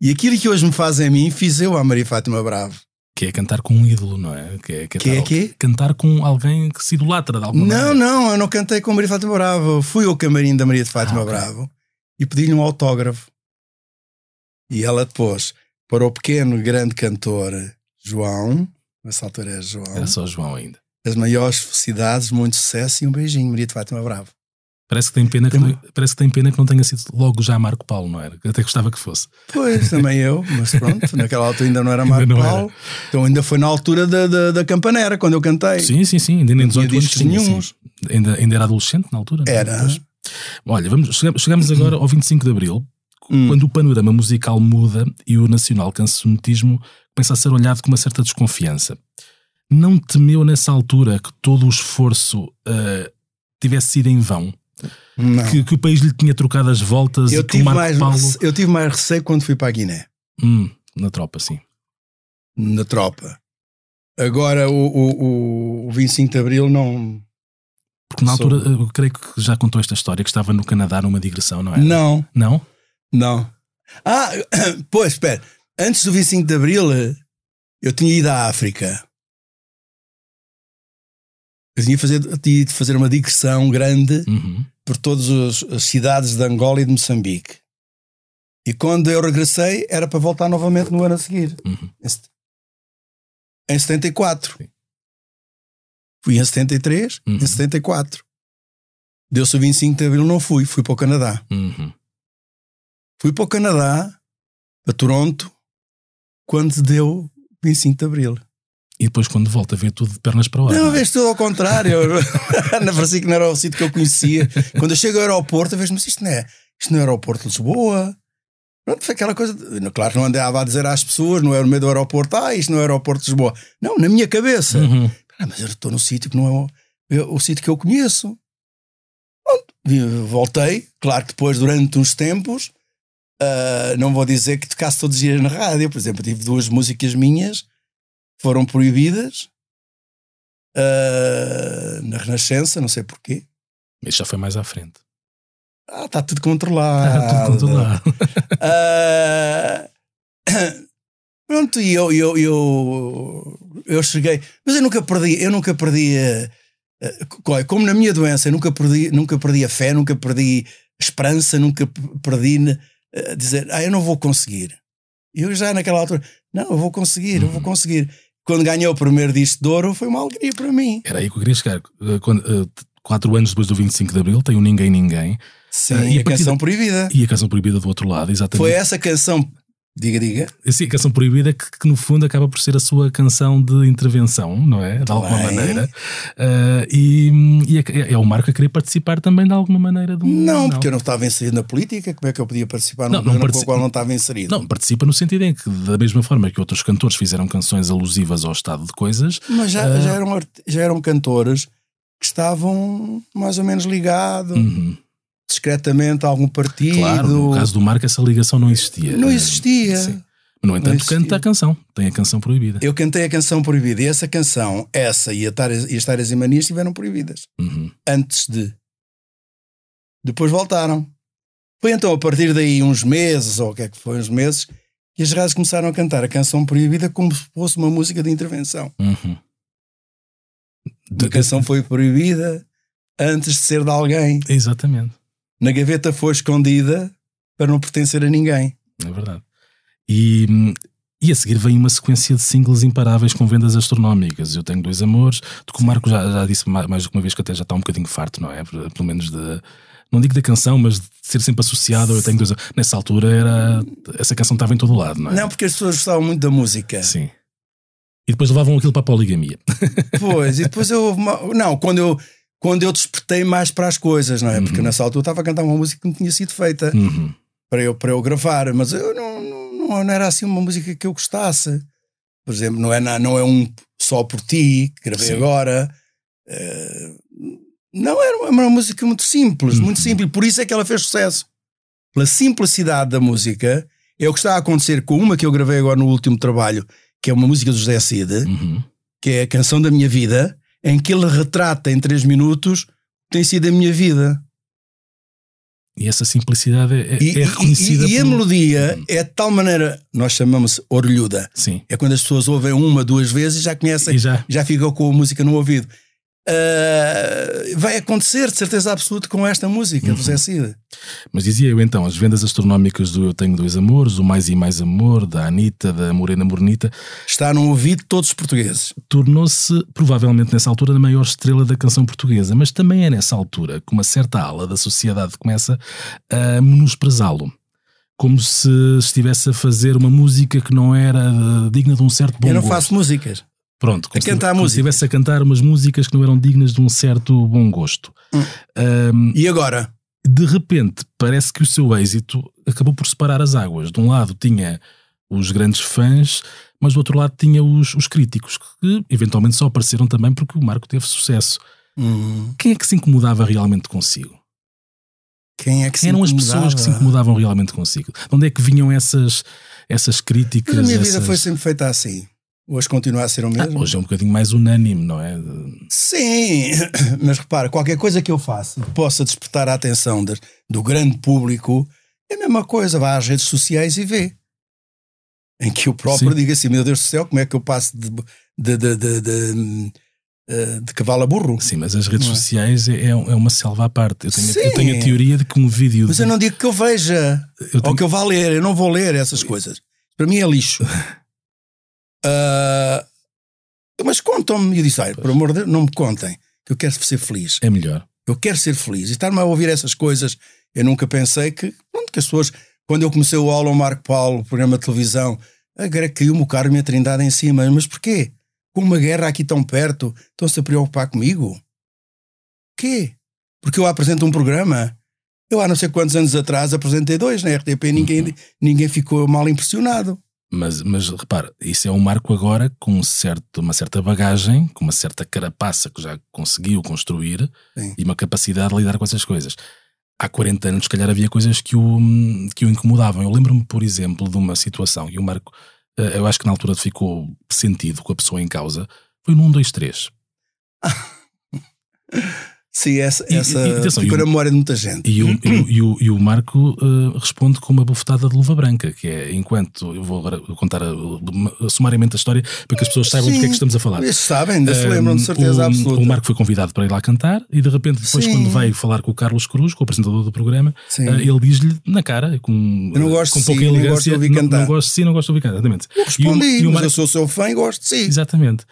E aquilo que hoje me fazem a mim, fiz eu à Maria Fátima Bravo. Que é cantar com um ídolo, não é? Que é, Que é quê? Cantar com alguém que se idolatra de alguma Não, maneira. não, eu não cantei com a Maria Fátima Bravo. Fui ao camarim da Maria de Fátima Ah, ok. Bravo e pedi-lhe um autógrafo. E ela depois, para o pequeno grande cantor João, nessa altura é João, Era só João ainda. as maiores felicidades, muito sucesso e um beijinho, Maria de Fátima Bravo. Parece que tem pena que, Tem- não, parece que tem pena que não tenha sido logo já Marco Paulo, não era? Até gostava que fosse. Pois, também eu, mas pronto, <laughs> naquela altura ainda não era Marco não Paulo. Então ainda foi na altura da, da, da campanera, quando eu cantei. Sim, sim, sim. Ainda nem Não tinha 18 anos tinha, nenhuns. sim. Ainda, ainda era adolescente na altura? é? Era. Olha, vamos, chegamos, chegamos agora ao 25 de Abril, Hum. quando o panorama musical muda e o nacional cancionetismo começa a ser olhado com uma certa desconfiança. Não temeu nessa altura que todo o esforço ah, tivesse sido em vão? Que, que o país lhe tinha trocado as voltas Eu e que o Marco mais, Paulo... eu tive mais receio quando fui para a Guiné, Hum, na tropa, sim. na tropa. Agora o, o, o 25 de Abril não. Porque na altura, eu creio que já contou esta história, que estava no Canadá numa digressão, não é? Não, Não? não. Ah, <coughs> pois, espera. Antes do 25 de Abril, eh, eu tinha ido à África. Eu tinha, fazer, tinha ido fazer uma digressão grande Uhum. Por todas as, cidades de Angola e de Moçambique. E quando eu regressei, era para voltar novamente no ano a seguir. Uhum. Em set- Em 74. Sim. Fui em 73, Uhum. em 74. Deu-se o 25 de Abril, não fui, fui para o Canadá. Uhum. Fui para o Canadá, para Toronto, quando deu 25 de Abril. E depois, quando volta, vê tudo de pernas para o ar. Não, não é? vês tudo ao contrário. <laughs> <laughs> não parecia que não era o sítio que eu conhecia. Quando eu chego ao aeroporto, eu vejo, mas isto não é, isto não é o aeroporto de Lisboa. Pronto, foi aquela coisa. de- Claro que não andava a dizer às pessoas, não é no meio do aeroporto, ah, isto não é o aeroporto de Lisboa. Não, na minha cabeça. Uhum. Ah, mas eu estou no sítio que não é o, eu- o sítio que eu conheço. Pronto, voltei. Claro que depois, durante uns tempos, ah, não vou dizer que tocasse todos os dias na rádio. Por exemplo, tive duas músicas minhas foram proibidas ah, na Renascença, não sei porquê. Isso já foi mais à frente. Ah, está <laughs> tudo controlado. Ah, tudo controlado. Ah, pronto, e eu, eu, eu, eu cheguei, mas eu nunca perdi, eu nunca perdi, co- como na minha doença, eu nunca perdi, nunca perdi a fé, nunca perdi a esperança, nunca perdi eh, dizer, ah, eu não vou conseguir. Eu já naquela altura, não, eu vou conseguir, eu vou Uhum. conseguir. Quando ganhei o primeiro disco de ouro, foi uma alegria para mim. Era aí que eu queria chegar. Uh, Quando, uh, t- quatro anos depois do 25 de Abril, tem o Ninguém Ninguém. Sim, Ah, e a canção da- proibida. E a canção proibida do outro lado, exatamente. Foi essa canção, diga, diga. Sim, a canção proibida que, que, no fundo acaba por ser a sua canção de intervenção, não é? De alguma Bem. maneira. Ah, e e é, é o Marco a querer participar também de alguma maneira de um. Não, porque eu não estava inserido na política, como é que eu podia participar num Não, não programa com o qual não estava inserido? Não, participa no sentido em que, da mesma forma que outros cantores fizeram canções alusivas ao estado de coisas, Mas já, Ah. já, eram, art- já eram cantores que estavam mais ou menos ligados uhum, discretamente a algum partido. claro, no caso do Marco, essa ligação não existia. Não existia. sim. No entanto, canta a canção, tem a canção proibida. Eu cantei a canção proibida e essa canção, essa e, a Taras, e as Taras e Manias estiveram proibidas Uhum. antes de. Depois voltaram. Foi então a partir daí, uns meses, ou o que é que foi, uns meses, que as rádios começaram a cantar a canção proibida como se fosse uma música de intervenção. Uhum. A canção foi proibida antes de ser de alguém. Exatamente, Na gaveta foi escondida para não pertencer a ninguém. é verdade. E, e a seguir vem uma sequência de singles imparáveis com vendas astronómicas. Eu tenho dois amores, de que o Marco já, já disse ma- mais do que uma vez que até já está um bocadinho farto, não é? Pelo menos de. Não digo da canção, mas de ser sempre associado. Eu tenho dois. Nessa altura era. Essa canção estava em todo lado, não é? Não, porque as pessoas gostavam muito da música. Sim. E depois levavam aquilo para a poligamia. Pois, e depois eu. Não, quando eu, quando eu despertei mais para as coisas, não é? Porque Uhum. nessa altura eu estava a cantar uma música que não tinha sido feita Uhum. para, eu, para eu gravar, mas eu não, não, não, era assim uma música que eu gostasse. Por exemplo, não é, não é um só por ti, que gravei Sim. agora. Eh, não, era uma, uma música muito simples, muito Uhum. simples, por isso é que ela fez sucesso. Pela simplicidade da música, é o que está a acontecer com uma que eu gravei agora no último trabalho, que é uma música do José Cid Uhum. que é a canção da minha vida, em que ele retrata em três minutos tem sido a minha vida. E essa simplicidade é, E, é e- reconhecida. e- e a por- melodia Uhum. é de tal maneira, nós chamamos orelhuda. Sim. É quando as pessoas ouvem uma, duas vezes e já conhecem, E já. já ficam com a música no ouvido. Ah, vai acontecer de certeza absoluta com esta música Uhum. do Zé. Mas dizia eu então, as vendas astronómicas do Eu Tenho Dois Amores, o Mais e Mais Amor, da Anitta, da Morena Mornita, Está no ouvido de todos os portugueses. tornou-se provavelmente nessa altura a maior estrela da canção portuguesa, mas também é nessa altura que uma certa ala da sociedade começa a menosprezá-lo. Como se estivesse a fazer uma música que não era eh, digna de um certo bom eu não gosto. faço músicas. Pronto, como a se- cantar se música. estivesse a cantar umas músicas que não eram dignas de um certo bom gosto. Hum. Ahm, E agora? de repente parece que o seu êxito acabou por separar as águas. De um lado tinha os grandes fãs, mas do outro lado tinha os, os críticos, que eventualmente só apareceram também porque o Marco teve sucesso. Hum, Quem é que se incomodava realmente consigo? quem é que Quem eram as pessoas que se incomodava? incomodavam realmente consigo? De onde é que vinham essas, essas críticas? Mas a minha vida essas- foi sempre feita assim. Hoje continua a ser o Ah, mesmo. hoje é um bocadinho mais unânime, não é? Sim, <coughs> mas repara, qualquer coisa que eu faça que possa despertar a atenção das- do grande público é a mesma coisa. Vá às redes sociais e vê. Em que eu próprio Sim. digo assim: meu Deus do céu, como é que eu passo de, de, de, de, de, eh, de cavalo a burro? Sim, mas as redes é? sociais é, é uma selva à parte. Eu tenho, Sim. eu tenho a teoria de que um vídeo. Mas de- eu não digo que eu veja eu tenho- ou que eu vá ler, eu não vou ler essas coisas. Para mim é lixo. <laughs> Ah, mas contam-me, e eu disse: "Ai, por amor de Deus, não me contem, que eu quero ser feliz. É melhor. Eu quero ser feliz. E estar-me a ouvir essas coisas, eu nunca pensei que, pronto, que as pessoas, quando eu comecei o aula ao Marco Paulo, o programa de televisão, caiu-me o Carmo e a Trindade em cima. Mas porquê? Com uma guerra aqui tão perto, estão-se a preocupar comigo? Quê? Porque eu apresento um programa. Eu há não sei quantos anos atrás apresentei dois na RTP e ninguém, ninguém ficou mal impressionado. Mas, mas repara, isso é um marco agora com um certo, uma certa bagagem, com uma certa carapaça que já conseguiu construir Sim. e uma capacidade de lidar com essas coisas. Há 40 anos, se calhar, havia coisas que o, que o incomodavam. Eu lembro-me, por exemplo, de uma situação e o Marco, eh, eu acho que na altura ficou sentido com a pessoa em causa, foi no 1, 2, 3. Sim, essa, E- essa e- atenção, ficou o- na memória de muita gente. E o, e o, e o, Marco eh, responde com uma bufetada de luva branca, que é enquanto eu vou agora contar a- a- sumariamente a história para que as pessoas saibam do que é que estamos a falar. Eles sabem, ainda se lembram de certeza o, absoluta. O Marco foi convidado para ir lá cantar e de repente, depois, Sim. quando veio falar com o Carlos Cruz, com o apresentador do programa, Sim. eh, ele diz-lhe na cara, com, Eu não gosto com de pouca si, elegância, gosto de ouvir não, cantar. não gosto de si, não gosto de ouvir cantar. Exatamente. Eu respondi, e o, e o mas Marco, eu sou seu fã e gosto de si. Exatamente.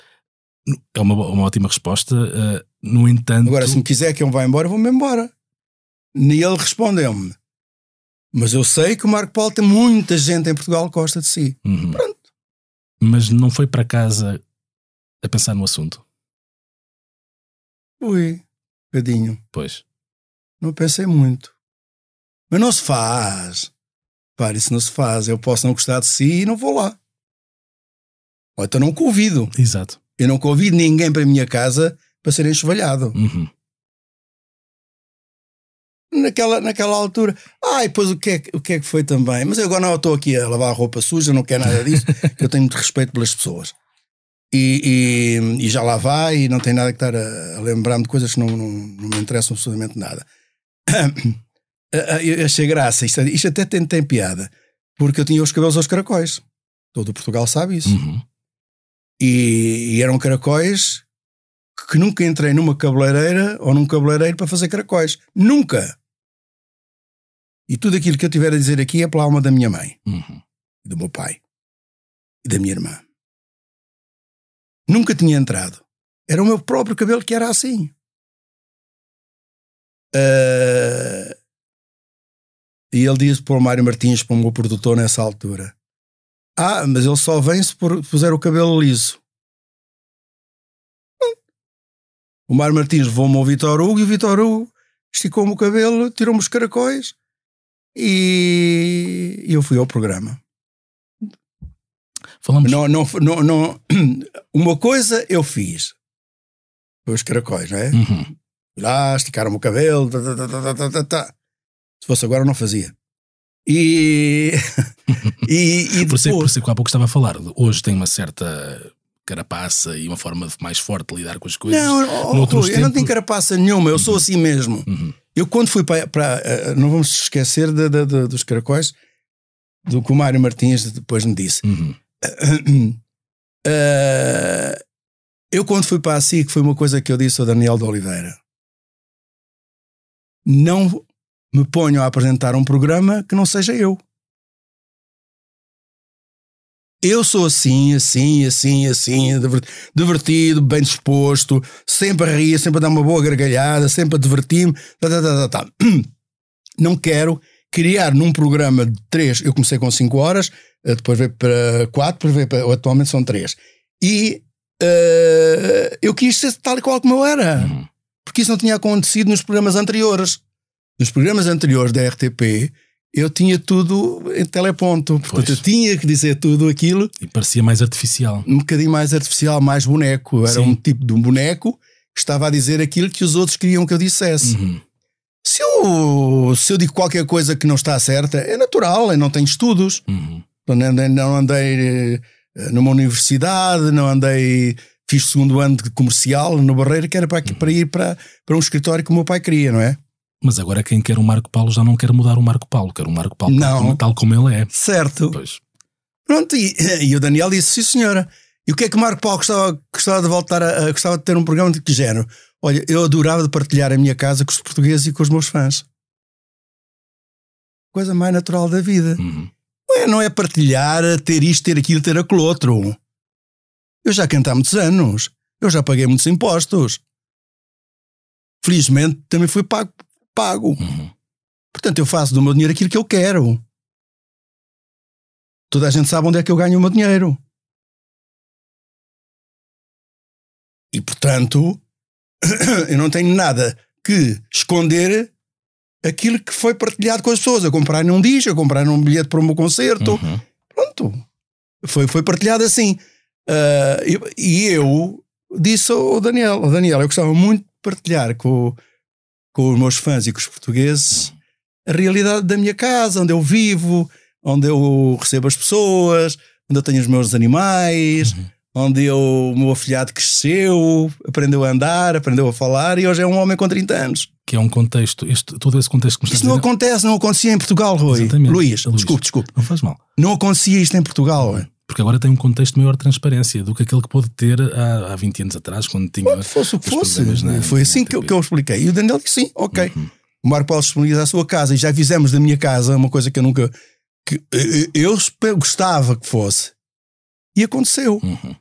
É uma, uma ótima resposta. eh, No entanto. Agora, se me quiser que eu vá embora, eu vou-me embora. E ele respondeu-me. Mas eu sei que o Marco Paulo tem muita gente em Portugal que gosta de si. Uhum. Pronto. Mas não foi para casa a pensar no assunto? Fui. Bocadinho. Pois. Não pensei muito. Mas não se faz. Pare, isso não se faz. Eu posso não gostar de si e não vou lá. Ou então não convido. Exato. Eu não convido ninguém para a minha casa para ser enxovalhado. Uhum. Naquela, naquela altura. Ah, e depois o que, é, que- o que é que foi também? Mas eu agora não estou aqui a lavar a roupa suja, não quero nada disso, <laughs> eu tenho muito respeito pelas pessoas. E, e- e já lá vai e não tem nada que estar a, a lembrar-me de coisas que não, não, não me interessam absolutamente nada. <coughs> Ah, ah, Eu achei graça, isto, isto até tem, tem piada, porque eu tinha os cabelos aos caracóis. Todo o Portugal sabe isso. Uhum. E, e eram caracóis que nunca entrei numa cabeleireira ou num cabeleireiro para fazer caracóis. Nunca! E tudo aquilo que eu tiver a dizer aqui é pela alma da minha mãe, Uhum. do meu pai e da minha irmã. Nunca tinha entrado. Era o meu próprio cabelo que era assim. Ah, e ele disse para o Mário Martins, para o meu produtor nessa altura: Ah, mas ele só vem se puser o cabelo liso. O Mário Martins levou-me ao Vitor Hugo e o Vitor Hugo esticou-me o cabelo, tirou-me os caracóis e e eu fui ao programa. Falamos. Não, não, não, não, <clears throat> uma coisa eu fiz. Foi os caracóis, não é? Uhum. Fui lá, esticaram-me o cabelo. tá, tá, tá, tá, tá, tá, tá. Se fosse agora, não fazia. E. <laughs> e, e Por isso, é- por depois, isso é que há pouco estava a falar. Hoje tem uma certa carapaça e uma forma mais forte de lidar com as coisas. não, oh, Noutros Rui, eu não tempos- tenho carapaça nenhuma, eu sou assim mesmo. Uhum. Eu, quando fui para. para eh, não vamos esquecer de- de- de- dos caracóis, do que o Mário Martins depois me disse. Uhum. <coughs> Eh, eu, quando fui para a SIC, foi uma coisa que eu disse ao Daniel de Oliveira: não me ponham a apresentar um programa que não seja eu. Eu sou assim, assim, assim, assim, diver- divertido, bem disposto, sempre a rir, sempre a dar uma boa gargalhada, sempre a divertir-me. Tá, tá, tá, tá, tá. <clears throat> Não quero criar num programa de três. Eu comecei com cinco horas, eh, depois veio para quatro, depois veio para. Atualmente são três. E eh, eu quis ser tal e qual como eu era Uhum. porque isso não tinha acontecido nos programas anteriores. Nos programas anteriores da RTP, eu tinha tudo em teleponto. Portanto, Pois. eu tinha que dizer tudo aquilo E parecia mais artificial. um bocadinho mais artificial, mais boneco. Era Sim. um tipo de um boneco que estava a dizer aquilo que os outros queriam que eu dissesse. Uhum. Se, eu, se eu digo qualquer coisa que não está certa, é natural, eu não tenho estudos. Uhum. Não andei, eh, numa universidade, não andei. Fiz segundo ano de comercial no Barreiro, que era para, para ir para, para um escritório que o meu pai queria, não é? Mas agora quem quer o Marco Paulo já não quer mudar o Marco Paulo, quer o Marco Paulo tal Não. como, tal como ele é. Certo. Pois. Pronto, e, e o Daniel disse: sim, senhora. E o que é que o Marco Paulo gostava, gostava de voltar a, a- gostava de ter um programa de que género? Olha, eu adorava de partilhar a minha casa com os portugueses e com os meus fãs. Coisa mais natural da vida. Uhum. Não é, não é partilhar, ter isto, ter aquilo, ter aquilo outro. Eu já canto há muitos anos. Eu já paguei muitos impostos. Felizmente também fui pago. Pago. Uhum. Portanto, eu faço do meu dinheiro aquilo que eu quero. Toda a gente sabe onde é que eu ganho o meu dinheiro. E, portanto, <coughs> eu não tenho nada que esconder aquilo que foi partilhado com as pessoas. A comprar um disco, a comprar um bilhete para o meu concerto. Uhum. Pronto. Foi, foi partilhado assim. Ah, e- e eu disse ao Daniel: ao Daniel, eu gostava muito de partilhar com, com os meus fãs e com os portugueses a realidade da minha casa, onde eu vivo, onde eu recebo as pessoas, onde eu tenho os meus animais, onde eu, o meu afilhado cresceu, aprendeu a andar, aprendeu a falar e hoje é um homem com 30 anos. Que é um contexto, este, todo esse contexto que me Isto está a não dizer. acontece, não acontecia em Portugal, Rui. Exatamente. Luís, Luís. desculpe, desculpe. Não faz mal. Não acontecia isto em Portugal. Porque agora tem um contexto de maior transparência do que aquele que pôde ter há, há 20 anos atrás, quando tinha. Pronto, fosse o que os fosse. na- Foi assim que eu, que eu expliquei. E o Daniel disse sim, ok. Uhum. O Marco Paulo disponibiliza a sua casa e já fizemos da minha casa uma coisa que eu nunca. que eu- eu espe- gostava que fosse. E aconteceu. Uhum.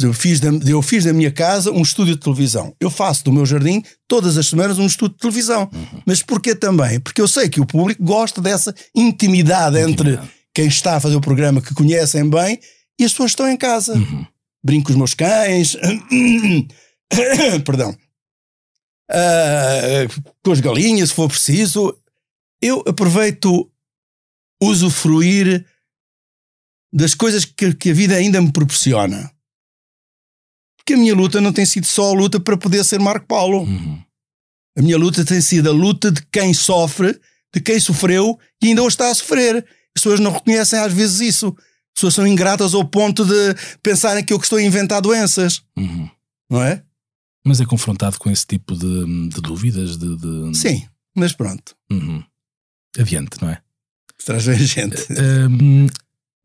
Eu fiz, da, eu fiz da minha casa um estúdio de televisão. Eu faço do meu jardim, todas as semanas, um estúdio de televisão. Uhum. Mas porquê também? Porque eu sei que o público gosta dessa intimidade, intimidade. entre quem está a fazer o programa, que conhecem bem, e as pessoas estão em casa. Uhum. Brinco com os meus cães. <coughs> Perdão. Uh, com as galinhas, se for preciso. Eu aproveito usufruir das coisas que, que a vida ainda me proporciona que a minha luta não tem sido só a luta para poder ser Marco Paulo. Uhum. A minha luta tem sido a luta de quem sofre, de quem sofreu e ainda hoje está a sofrer. As pessoas não reconhecem às vezes isso. As pessoas são ingratas ao ponto de pensarem que eu que estou a inventar doenças. Uhum. Não é? Mas é confrontado com esse tipo de, de dúvidas? De, de, Sim, mas pronto. Uhum. Adiante, não é? Traz bem gente. Uh,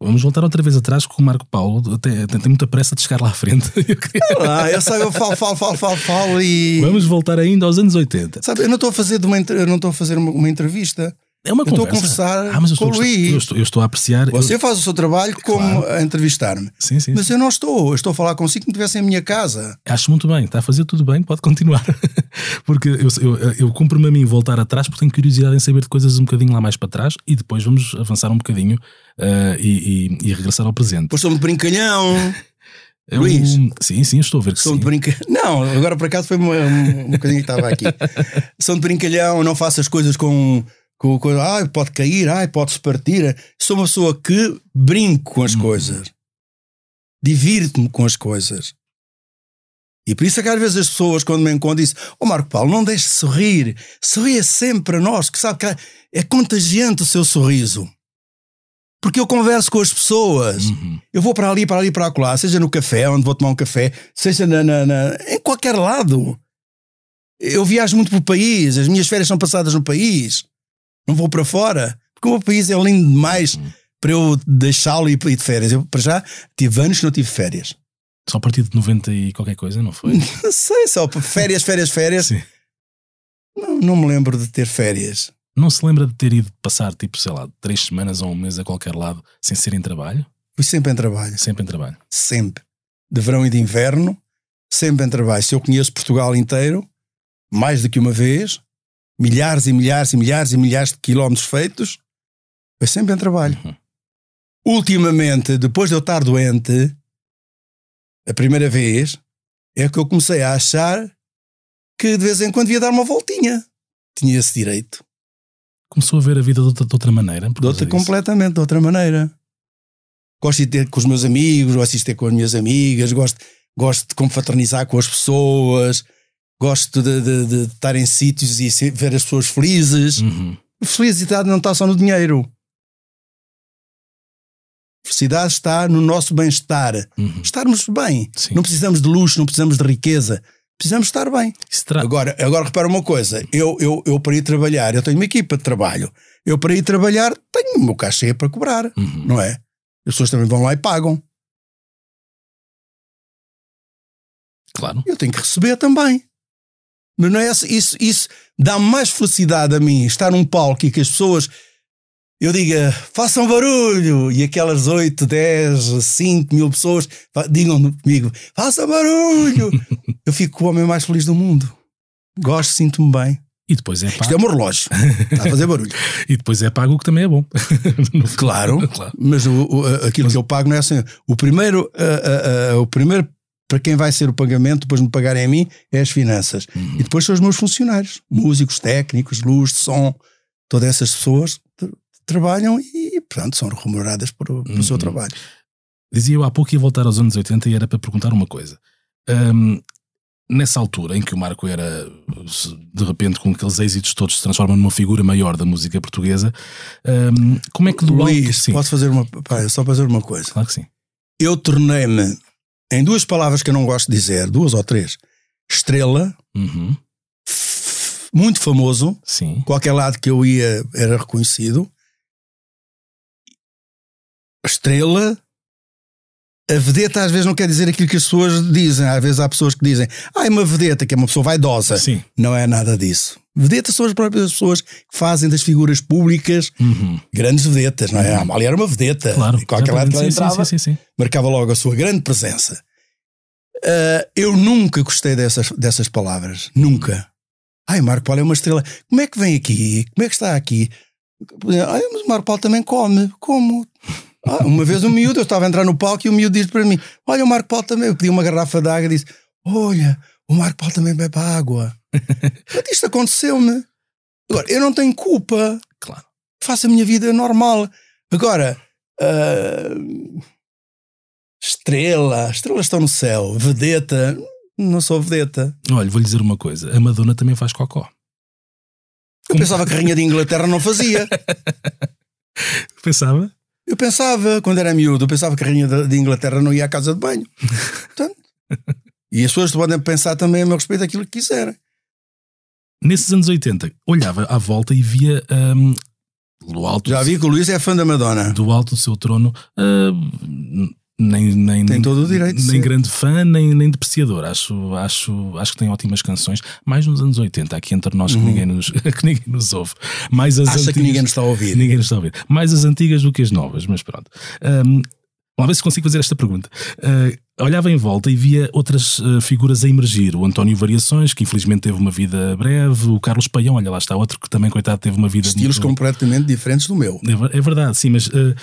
Vamos voltar outra vez atrás com o Marco Paulo. Tem, tem, tem muita pressa de chegar lá à frente. <laughs> Eu queria... eu sei, eu falo, falo, falo, falo, falo e. Vamos voltar ainda aos anos 80. Sabe, eu não estou a fazer, uma, eu não estou a fazer uma, uma entrevista. É uma conversa. Estou a conversar ah, mas eu com o Luís. Eu estou, eu estou a apreciar. Você eu... faz o seu trabalho como claro. a entrevistar-me. Sim, sim. Mas sim. eu não estou. Eu estou a falar consigo como estivesse em minha casa. Acho muito bem. Está a fazer tudo bem. Pode continuar. <laughs> porque eu, eu, eu cumpro-me a mim voltar atrás porque tenho curiosidade em saber de coisas um bocadinho lá mais para trás e depois vamos avançar um bocadinho uh, e, e, e, regressar ao presente. Pois sou-me brincalhão. Eu, <laughs> Luís, sim, sim, estou a ver que sou sim. De brinca... Não, agora por acaso foi uma, uma coisinha que estava aqui. <laughs> sou de brincalhão, não faço as coisas com com, com ah, pode cair, ah, pode-se partir. Sou uma pessoa que brinco com as hum. coisas, divirto-me com as coisas. E por isso é que às vezes as pessoas, quando me encontram, dizem: Ó oh, Marco Paulo, não deixe de sorrir, sorria sempre para nós, que sabe que é contagiante o seu sorriso. Porque eu converso com as pessoas, uhum. eu vou para ali, para ali, para lá, seja no café, onde vou tomar um café, seja na, na, na, em qualquer lado. Eu viajo muito pelo país, as minhas férias são passadas no país não vou para fora, porque o meu país é lindo demais uhum. para eu deixá-lo e ir de férias. Eu, para já, tive anos que não tive férias. Só a partir de 90 e qualquer coisa, não foi? <laughs> não sei, só férias, férias, férias. Sim. Não, não me lembro de ter férias. Não se lembra de ter ido passar, tipo, sei lá, três semanas ou um mês a qualquer lado sem ser em trabalho? Fui sempre em trabalho. Sempre em trabalho. Sempre. De verão e de inverno, sempre em trabalho. Se eu conheço Portugal inteiro, mais do que uma vez, milhares e milhares e milhares e milhares de quilómetros feitos, foi sempre em trabalho. Uhum. Ultimamente, depois de eu estar doente, a primeira vez, é que eu comecei a achar que de vez em quando ia dar uma voltinha. Tinha esse direito. Começou a ver a vida de outra, de outra maneira? De outra, completamente, de outra maneira. Gosto de ter com os meus amigos, gosto de ter com as minhas amigas, gosto, gosto de confraternizar com as pessoas, gosto de, de, de estar em sítios e ver as pessoas felizes. Uhum. Felicidade não está só no dinheiro. Felicidade está no nosso bem-estar. Uhum. Estarmos bem. Sim. Não precisamos de luxo, não precisamos de riqueza. Precisamos estar bem. Tra... Agora, agora repara uma coisa: eu, eu, eu para ir trabalhar, eu tenho uma equipa de trabalho. Eu para ir trabalhar tenho o meu cachê para cobrar, uhum. não é? As pessoas também vão lá e pagam. Claro. Eu tenho que receber também. Mas não é isso, isso dá mais felicidade a mim, estar num palco e que as pessoas eu diga façam barulho e aquelas 8, 10, 5 mil pessoas digam comigo façam barulho. <laughs> eu fico o homem mais feliz do mundo. Gosto, sinto-me bem. E depois é pago. Isto é um relógio. Está a fazer barulho. <laughs> e depois é pago o que também é bom. <laughs> claro, claro, Mas o, o, aquilo mas... que eu pago não é assim. O primeiro, o primeiro para quem vai ser o pagamento, depois de me pagarem a mim, é as finanças. Uhum. E depois são os meus funcionários, músicos, técnicos, luz, som, todas essas pessoas trabalham e, portanto, são remuneradas por, pelo uhum. seu trabalho. Dizia eu há pouco ia voltar aos anos 80 e era para perguntar uma coisa. Um, nessa altura em que o Marco era, de repente, com aqueles êxitos todos, se transforma numa figura maior da música portuguesa, um, como é que do Luís, alto... Posso fazer uma... Pá, só fazer uma coisa. Claro que sim. Eu tornei-me em duas palavras que eu não gosto de dizer, duas ou três. Estrela, uhum. muito famoso. Sim. Qualquer lado que eu ia era reconhecido. Estrela. A vedeta às vezes não quer dizer aquilo que as pessoas dizem. Às vezes há pessoas que dizem, ah, é uma vedeta, que é uma pessoa vaidosa. Sim. Não é nada disso. Vedetas são as próprias pessoas que fazem das figuras públicas uhum. grandes vedetas, não é? Uhum. A Amália era uma vedeta. Claro. E qualquer lado que ela entrava, sim, sim, sim, marcava logo a sua grande presença. Uh, eu nunca gostei dessas, dessas palavras. Nunca. Ai, Marco Paulo é uma estrela. Como é que vem aqui? Como é que está aqui? Ai, mas o Marco Paulo também come. Como? Ah, uma vez um miúdo, eu estava a entrar no palco e o miúdo disse para mim: Olha, o Marco Paulo também. Eu pedi uma garrafa de água e disse: Olha, o Marco Paulo também bebe água. <laughs> Mas isto aconteceu-me. Agora, eu não tenho culpa. Claro. Faço a minha vida normal. Agora, uh, estrela, estrelas estão no céu, vedeta, não sou vedeta. Olha, vou-lhe dizer uma coisa: a Madonna também faz cocó. Eu pensava que a Rainha de Inglaterra não fazia. <laughs> Pensava? Eu pensava, quando era miúdo, eu pensava que a Rainha de Inglaterra não ia à casa de banho. <laughs> Portanto, e as pessoas podem pensar também a meu respeito aquilo que quiserem. Nesses anos 80, olhava à volta e via um, do alto. Já vi que o Luís é fã da Madonna. Do alto do seu trono. Uh, nem, nem, tem todo o direito nem grande fã, nem, nem depreciador. Acho, acho, acho que tem ótimas canções. Mais nos anos 80, aqui entre nós uhum. que, ninguém nos, <laughs> que ninguém nos ouve. Mais as Acha antigas, que ninguém nos está a ouvir. <laughs> Ninguém nos está a ouvir. Mais as antigas do que as novas, mas pronto. Um, Vamos ver se consigo fazer esta pergunta. Uh, olhava em volta e via outras uh, figuras a emergir. O António Variações, que infelizmente teve uma vida breve. O Carlos Paião, olha lá está, outro que também, coitado, teve uma vida. Estilos muito... completamente diferentes do meu. É, é verdade, sim, mas uh,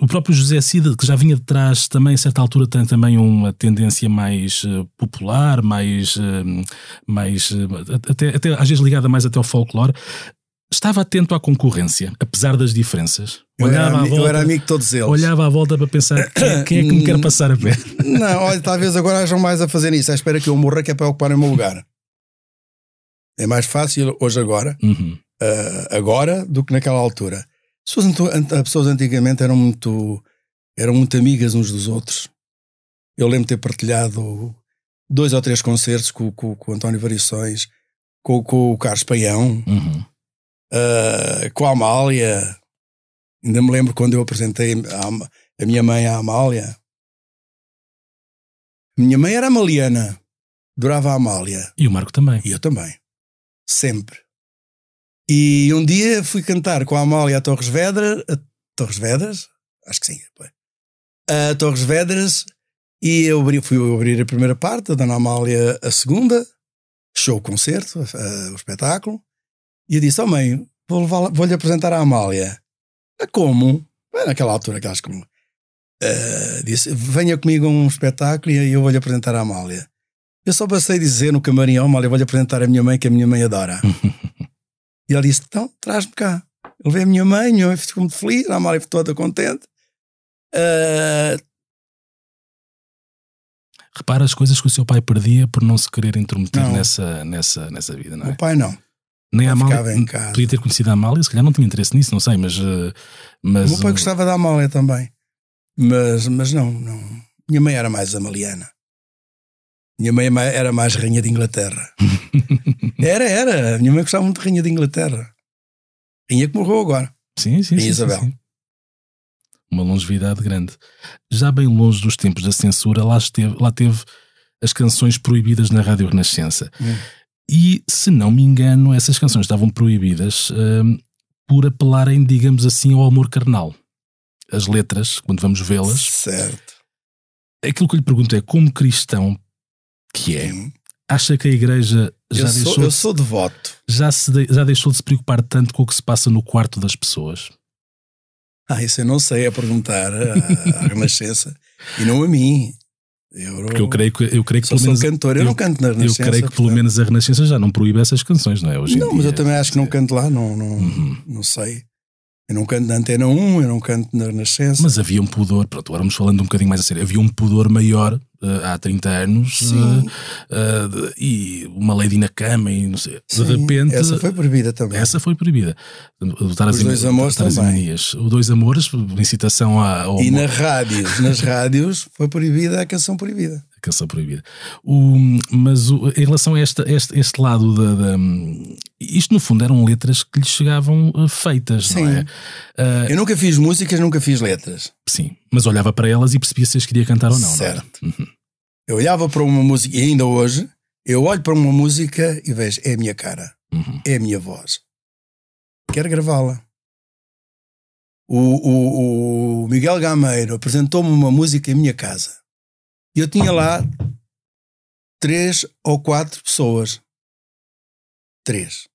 o próprio José Cida, que já vinha de trás, também, a certa altura, tem também uma tendência mais popular, mais. mais até, até às vezes ligada mais até ao folclore estava atento à concorrência, apesar das diferenças. Eu olhava era, volta, eu era amigo de todos eles. Olhava à volta para pensar <coughs> quem, é que me quer passar a pé. Não, olha, <laughs> talvez agora hajam mais a fazer isso. À espera que eu morra, que é para ocupar o meu lugar. É mais fácil hoje agora, uhum. uh, agora, do que naquela altura. As pessoas, as pessoas antigamente eram muito, eram muito amigas uns dos outros. Eu lembro de ter partilhado dois ou três concertos com, com, com o António Variações, com, com o Carlos Paião. Uhum uh, com a Amália. Ainda me lembro quando eu apresentei a, a minha mãe à Amália. Minha mãe era Amaliana, adorava a Amália. E o Marco também. E eu também. Sempre. E um dia fui cantar com a Amália a Torres Vedras, a Torres Vedras, acho que sim, a Torres Vedras, e eu abri, fui abrir a primeira parte, a Dona Amália a segunda, show concerto, o espetáculo, e eu disse: Oh mãe, vou-lhe vou apresentar a Amália. A como? Naquela altura, aquelas como. Uh, disse: Venha comigo a um espetáculo e eu vou-lhe apresentar a Amália. Eu só passei a dizer no camarim: oh, Amália, vou-lhe apresentar a minha mãe, que a minha mãe adora. <laughs> e ela disse: Então, traz-me cá. Eu levei a minha mãe, minha mãe ficou muito feliz, a Amália ficou toda contente. Uh, Repara as coisas que o seu pai perdia por não se querer intrometer nessa, nessa, nessa vida, não é? O pai não. Nem a Amália. Podia ter conhecido a Amália, se calhar não tinha interesse nisso, não sei, mas. Eh, mas o meu pai gostava da Amália também. Mas, mas não, não. Minha mãe era mais amaliana. Minha mãe era mais rainha de Inglaterra. <laughs> era, era. Minha mãe gostava muito de rainha de Inglaterra. Rainha que morreu agora. Sim, sim. sim Isabel. Sim, sim. Uma longevidade grande. Já bem longe dos tempos da censura, lá, esteve, lá teve as canções proibidas na Rádio Renascença. Hum. E, se não me engano, essas canções estavam proibidas um, por apelarem, digamos assim, ao amor carnal. As letras, quando vamos vê-las. Certo. Aquilo que eu lhe pergunto é, como cristão que é, hum. acha que a igreja já eu deixou. Sou, eu sou devoto. Já, se de, já deixou de se preocupar tanto com o que se passa no quarto das pessoas? Ah, isso eu não sei, é perguntar à Renascença e não a mim. Eu, Porque eu creio que, eu creio que pelo menos. cantor, eu, eu, não canto na Renascença. Eu creio que pelo menos a Renascença já não proíbe essas canções, não é? Hoje não, mas eu também acho que não canto lá, não, não, uhum. não sei. Eu não canto na Antena 1, eu não canto na Renascença. Mas havia um pudor, pronto, agora vamos falando um bocadinho mais a sério, havia um pudor maior uh, há 30 anos uh, uh, e uma lady na cama e não sei. Sim, de repente. Essa foi proibida também. Essa foi proibida. Os dois amores também. Os dois amores, incitação ao. E nas rádios, nas rádios foi proibida a canção proibida canção proibida. O, mas o, em relação a esta, este, este lado da, da, Isto no fundo eram letras que lhe chegavam uh, feitas, sim. não é? Uh, eu nunca fiz músicas, nunca fiz letras. Sim, mas olhava para elas e percebia se as queria cantar ou não. Certo. Não uhum. Eu olhava para uma música, e ainda hoje, eu olho para uma música e vejo, é a minha cara, uhum. é a minha voz. Quero gravá-la. O, o, o Miguel Gameiro apresentou-me uma música em minha casa. E eu tinha lá três ou quatro pessoas. Três.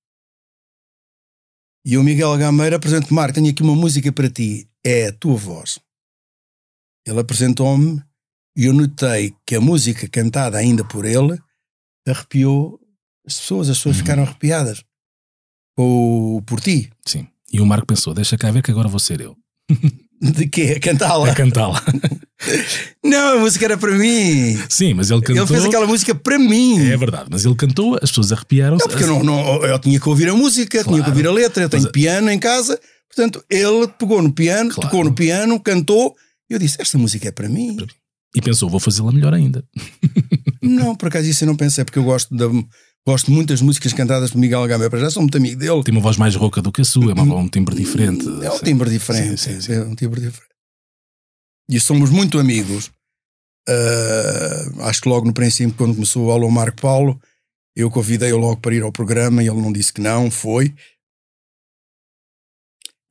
E o Miguel Gameira apresentou Marco, tenho aqui uma música para ti. É a tua voz. Ele apresentou-me e eu notei que a música cantada ainda por ele arrepiou as pessoas. As pessoas uhum. ficaram arrepiadas. Ou por ti. Sim. E o Marco pensou: deixa cá ver que agora vou ser eu. De quê? A cantá-la? A cantá-la. <laughs> Não, a música era para mim. Sim, mas ele cantou. Ele fez aquela música para mim. É verdade, mas ele cantou, as pessoas arrepiaram-se. Não, porque eu, não, não, eu tinha que ouvir a música, claro. tinha que ouvir a letra. Eu tenho mas... piano em casa, portanto, ele pegou no piano, claro. tocou no piano, cantou. E eu disse: Esta música é para mim. E pensou: Vou fazê-la melhor ainda. <laughs> Não, por acaso isso eu não pensei, porque eu gosto da. Gosto muito das músicas cantadas por Miguel Gama, para já sou muito amigo dele. Tem uma voz mais rouca do que a sua, é uma, um timbre diferente. É um timbre diferente, sim, sim, sim. é um timbre diferente. E somos muito amigos. Uh, acho que logo no princípio, quando começou o Alô Marco Paulo, eu convidei-o logo para ir ao programa e ele não disse que não, foi.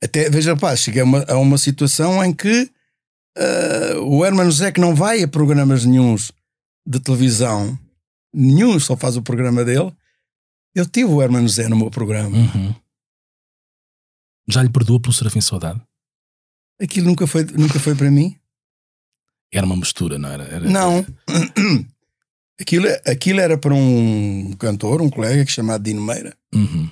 Até, veja, pá, cheguei a uma, a uma situação em que uh, o Hermano Zé que não vai a programas nenhums de televisão nenhum só faz o programa dele. Eu tive o Hermano Zé no meu programa. Uhum. Já lhe perdoa pelo Serafim Saudade? Aquilo nunca foi, nunca foi para mim. Era uma mistura, não era? era não. <clears throat> aquilo, aquilo era para um cantor, um colega que chamado Dino Meira. Uhum.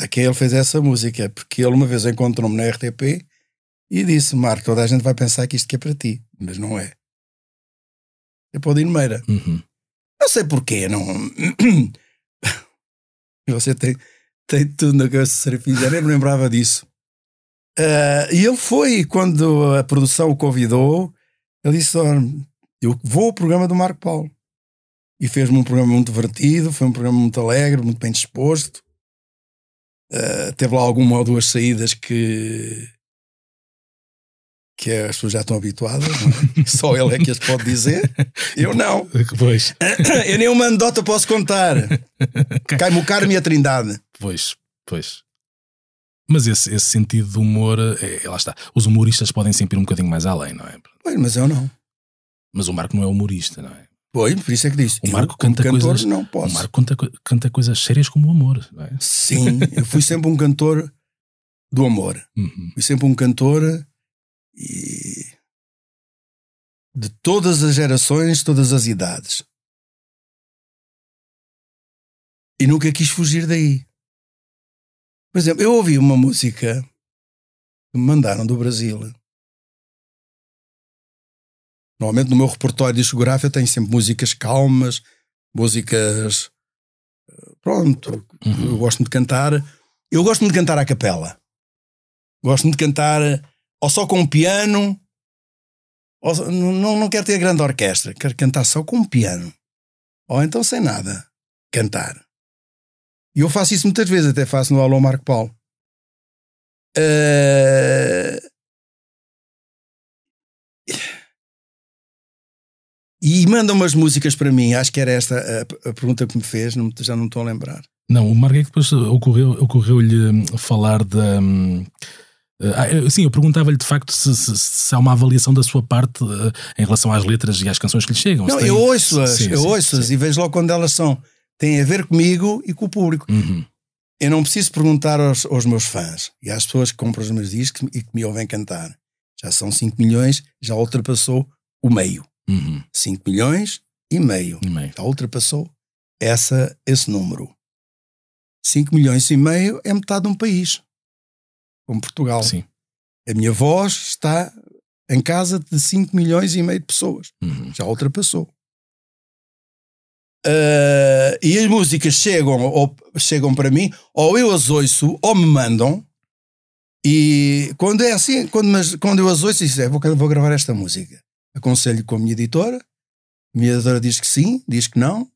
A quem ele fez essa música, porque ele uma vez encontrou-me na RTP e disse: Marco, toda a gente vai pensar que isto que é para ti, mas não é. É para o Dino Meira. Uhum. Não sei porquê, não. <clears throat> Você tem, tem tudo na cabeça de Serafim, já nem me lembrava disso. Uh, e ele foi, quando a produção o convidou, ele disse: Eu vou ao programa do Marco Paulo. E fez-me um programa muito divertido, foi um programa muito alegre, muito bem disposto. Uh, teve lá alguma ou duas saídas que que as pessoas já estão habituadas, é? <laughs> só ele é que as pode dizer, eu não. Pois. <coughs> Eu nem uma anedota posso contar. Cai-me o carmo e a trindade. Pois, pois. Mas esse, esse sentido de humor, é, lá está. Os humoristas podem sempre ir um bocadinho mais além, não é? Pois, mas eu não. Mas o Marco não é humorista, não é? Pois, por isso é que disse. O Marco eu, canta cantor, coisas. Não posso. O Marco canta, canta coisas sérias como o amor, não é? Sim, eu fui sempre um cantor do amor. Uhum. Fui sempre um cantor e de todas as gerações, todas as idades. E nunca quis fugir daí. Por exemplo, eu ouvi uma música que me mandaram do Brasil. Normalmente no meu repertório discográfico tem sempre músicas calmas, músicas. Pronto, uhum. eu gosto de cantar. Eu gosto de cantar à capela. Gosto de cantar ou só com um piano, ou, não, não quero ter grande orquestra, quero cantar só com um piano. Ou então sem nada, cantar. E eu faço isso muitas vezes, até faço no Alô Marco Paulo. Uh... E manda umas músicas para mim. Acho que era esta a, a pergunta que me fez, não, já não estou a lembrar. Não, o Marco é que depois ocorreu-lhe ocorreu falar da. De Uh, sim, eu perguntava-lhe de facto se, se, se, há uma avaliação da sua parte uh, em relação às letras e às canções que lhe chegam. Não, tem... eu ouço-as, eu ouço-as e vejo logo quando elas são. têm a ver comigo e com o público. Uhum. Eu não preciso perguntar aos, aos, meus fãs e às pessoas que compram os meus discos e que me ouvem cantar. Já são 5 milhões, já ultrapassou o meio. Uhum. 5 milhões e meio. e meio. Já ultrapassou essa, esse número. 5 milhões e meio é metade de um país como Portugal. Sim. A minha voz está em casa de 5 milhões e meio de pessoas. Uhum. Já ultrapassou. Uh, e as músicas chegam, ou, chegam para mim, ou eu as ouço, ou me mandam. E quando é assim, quando, mas, quando eu as ouço, diz, é, vou, vou gravar esta música. Aconselho com a minha editora. A minha editora diz que sim, diz que não.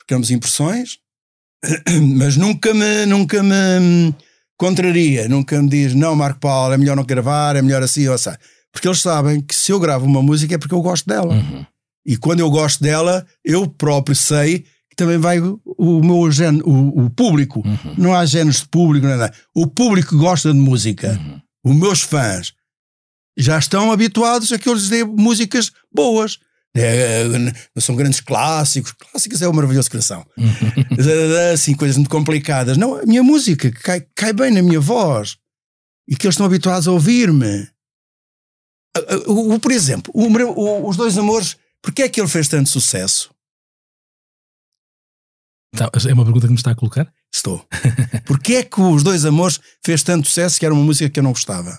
Ficamos impressões. <clears throat> Mas nunca me, nunca me contraria, nunca me diz, não, Marco Paulo, é melhor não gravar, é melhor assim ou assim. Porque eles sabem que se eu gravo uma música é porque eu gosto dela. Uhum. E quando eu gosto dela, eu próprio sei que também vai o meu género, o, o público. Uhum. Não há géneros de público, nada. O público gosta de música. Uhum. Os meus fãs já estão habituados a que eu lhes dê músicas boas. É, não são grandes clássicos. Clássicos é o maravilhoso coração. <laughs> assim, coisas muito complicadas. Não, a minha música cai, cai bem na minha voz. E que eles estão habituados a ouvir-me. Por exemplo, o, o, os dois amores, porquê é que ele fez tanto sucesso? Tá, é uma pergunta que me está a colocar? Estou. Porquê é que os dois amores fez tanto sucesso que era uma música que eu não gostava?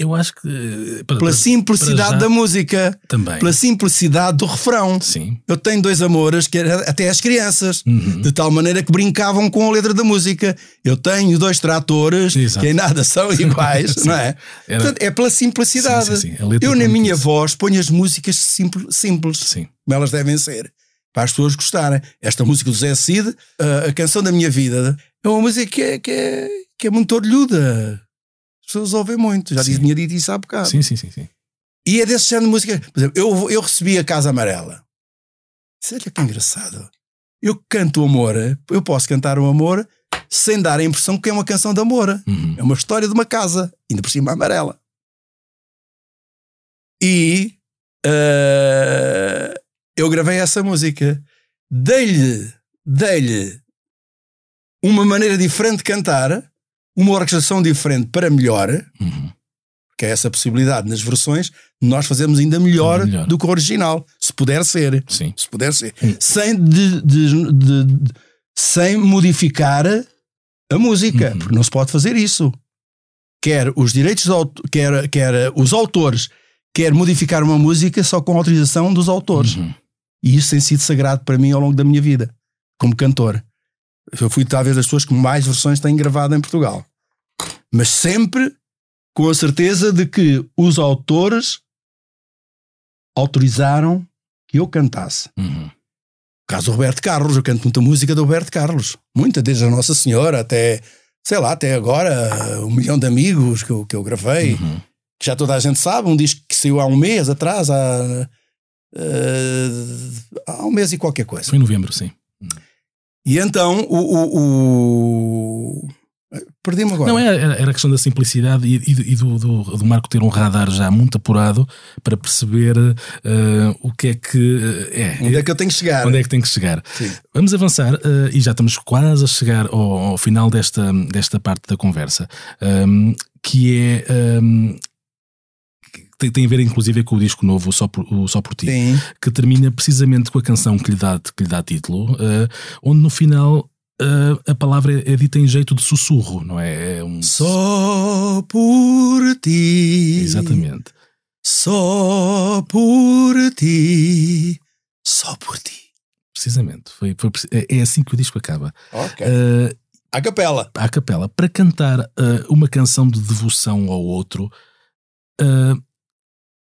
Eu acho que. Para, pela simplicidade da música. Também. Pela simplicidade do refrão. Sim. Eu tenho dois amores, que até as crianças, uhum. de tal maneira que brincavam com a letra da música. Eu tenho dois tratores Exato. que em nada são <laughs> iguais, não é? Era... Portanto, é pela simplicidade. Sim, sim, sim. Eu, na minha isso. voz, ponho as músicas simples, simples sim. como elas devem ser, para as pessoas gostarem. Esta música do Zé Cid, a, a canção da minha vida, é uma música que é, que é, que é muito orlhuda pessoas ouvem muito. Já tinha dito isso há bocado. Sim, sim, sim, sim. E é desse género de música. Por exemplo, eu, eu recebi a Casa Amarela. Olha que engraçado. Eu canto o amor, eu posso cantar o amor sem dar a impressão que é uma canção de amor. Uhum. É uma história de uma casa, ainda por cima amarela. E uh, eu gravei essa música. Dei-lhe dei uma maneira diferente de cantar uma orquestração diferente para melhor, uhum. que é essa possibilidade nas versões, nós fazemos ainda melhor, melhor. do que o original, se puder ser. Sim. Se puder ser. Sem, de, de, de, sem modificar a música, uhum. porque não se pode fazer isso. Quer os direitos, quer, quer os autores, quer modificar uma música só com autorização dos autores. Uhum. E isso tem sido sagrado para mim ao longo da minha vida, como cantor. Eu fui talvez das pessoas que mais versões têm gravado em Portugal. Mas sempre com a certeza de que os autores autorizaram que eu cantasse. Uhum. caso do Roberto Carlos, eu canto muita música do Roberto Carlos. Muita, desde a Nossa Senhora até, sei lá, até agora, um milhão de amigos que eu, que eu gravei. Uhum. Que já toda a gente sabe, um disco que saiu há um mês atrás, há, uh, há um mês e qualquer coisa. Foi em novembro, sim. E então o, o, o... Perdi-me agora. Não, era, era a questão da simplicidade e, e, e do, do, do, Marco ter um radar já muito apurado para perceber uh, o que é que uh, é. Onde é que eu tenho que chegar? Onde é que tenho que chegar? Sim. Vamos avançar uh, e já estamos quase a chegar ao, ao, final desta, desta parte da conversa, um, que é um, tem, tem a ver inclusive com o disco novo, Só por, o Só por Ti, Sim. que termina precisamente com a canção que lhe dá, que lhe dá título, uh, onde no final Uh, a palavra é dita em jeito de sussurro, não é? é um... Só por ti. Exatamente. Só por ti. Só por ti. Precisamente. Foi, foi, é, é assim que o disco acaba. Ok. Uh, à capela. À capela. Para cantar uh, uma canção de devoção ao outro, uh,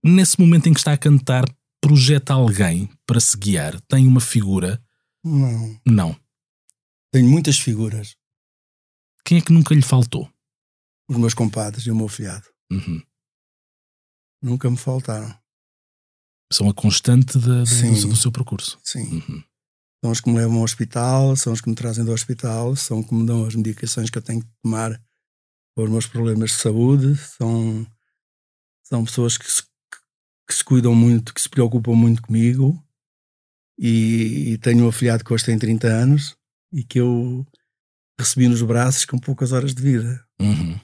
nesse momento em que está a cantar, projeta alguém para se guiar? Tem uma figura? Não. Não. Tenho muitas figuras. Quem é que nunca lhe faltou? Os meus compadres e o meu filhado. Uhum. Nunca me faltaram. São a constante de, de, do, do, seu percurso. Sim. Uhum. São os que me levam ao hospital, são os que me trazem do hospital, são os que me dão as medicações que eu tenho que tomar para os meus problemas de saúde. São, são pessoas que se que se cuidam muito, que se preocupam muito comigo. E, e tenho um afilhado que hoje tem 30 anos e que eu recebi nos braços com poucas horas de vida. Uhum.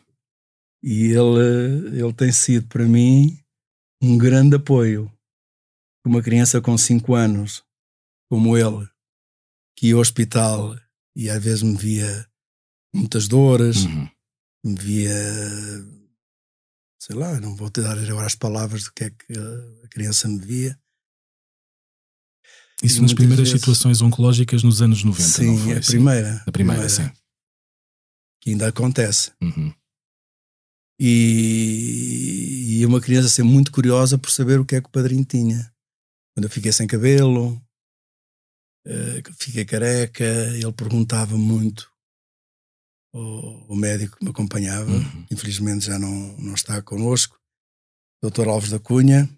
E ele, ele tem sido para mim um grande apoio. Uma criança com 5 anos, como ele, que ia ao hospital e às vezes me via muitas dores, uhum. me via sei lá, não vou te dar agora as palavras do que é que a criança me via. Isso e nas primeiras vezes... situações oncológicas nos anos 90, sim, não foi? A primeira. A primeira, primeira, sim. Que ainda acontece. Uhum. E, e uma criança ser muito curiosa por saber o que é que o padrinho tinha. Quando eu fiquei sem cabelo, uh, fiquei careca, ele perguntava muito o, o médico que me acompanhava, uhum. infelizmente já não, não está connosco, Dr. Alves da Cunha,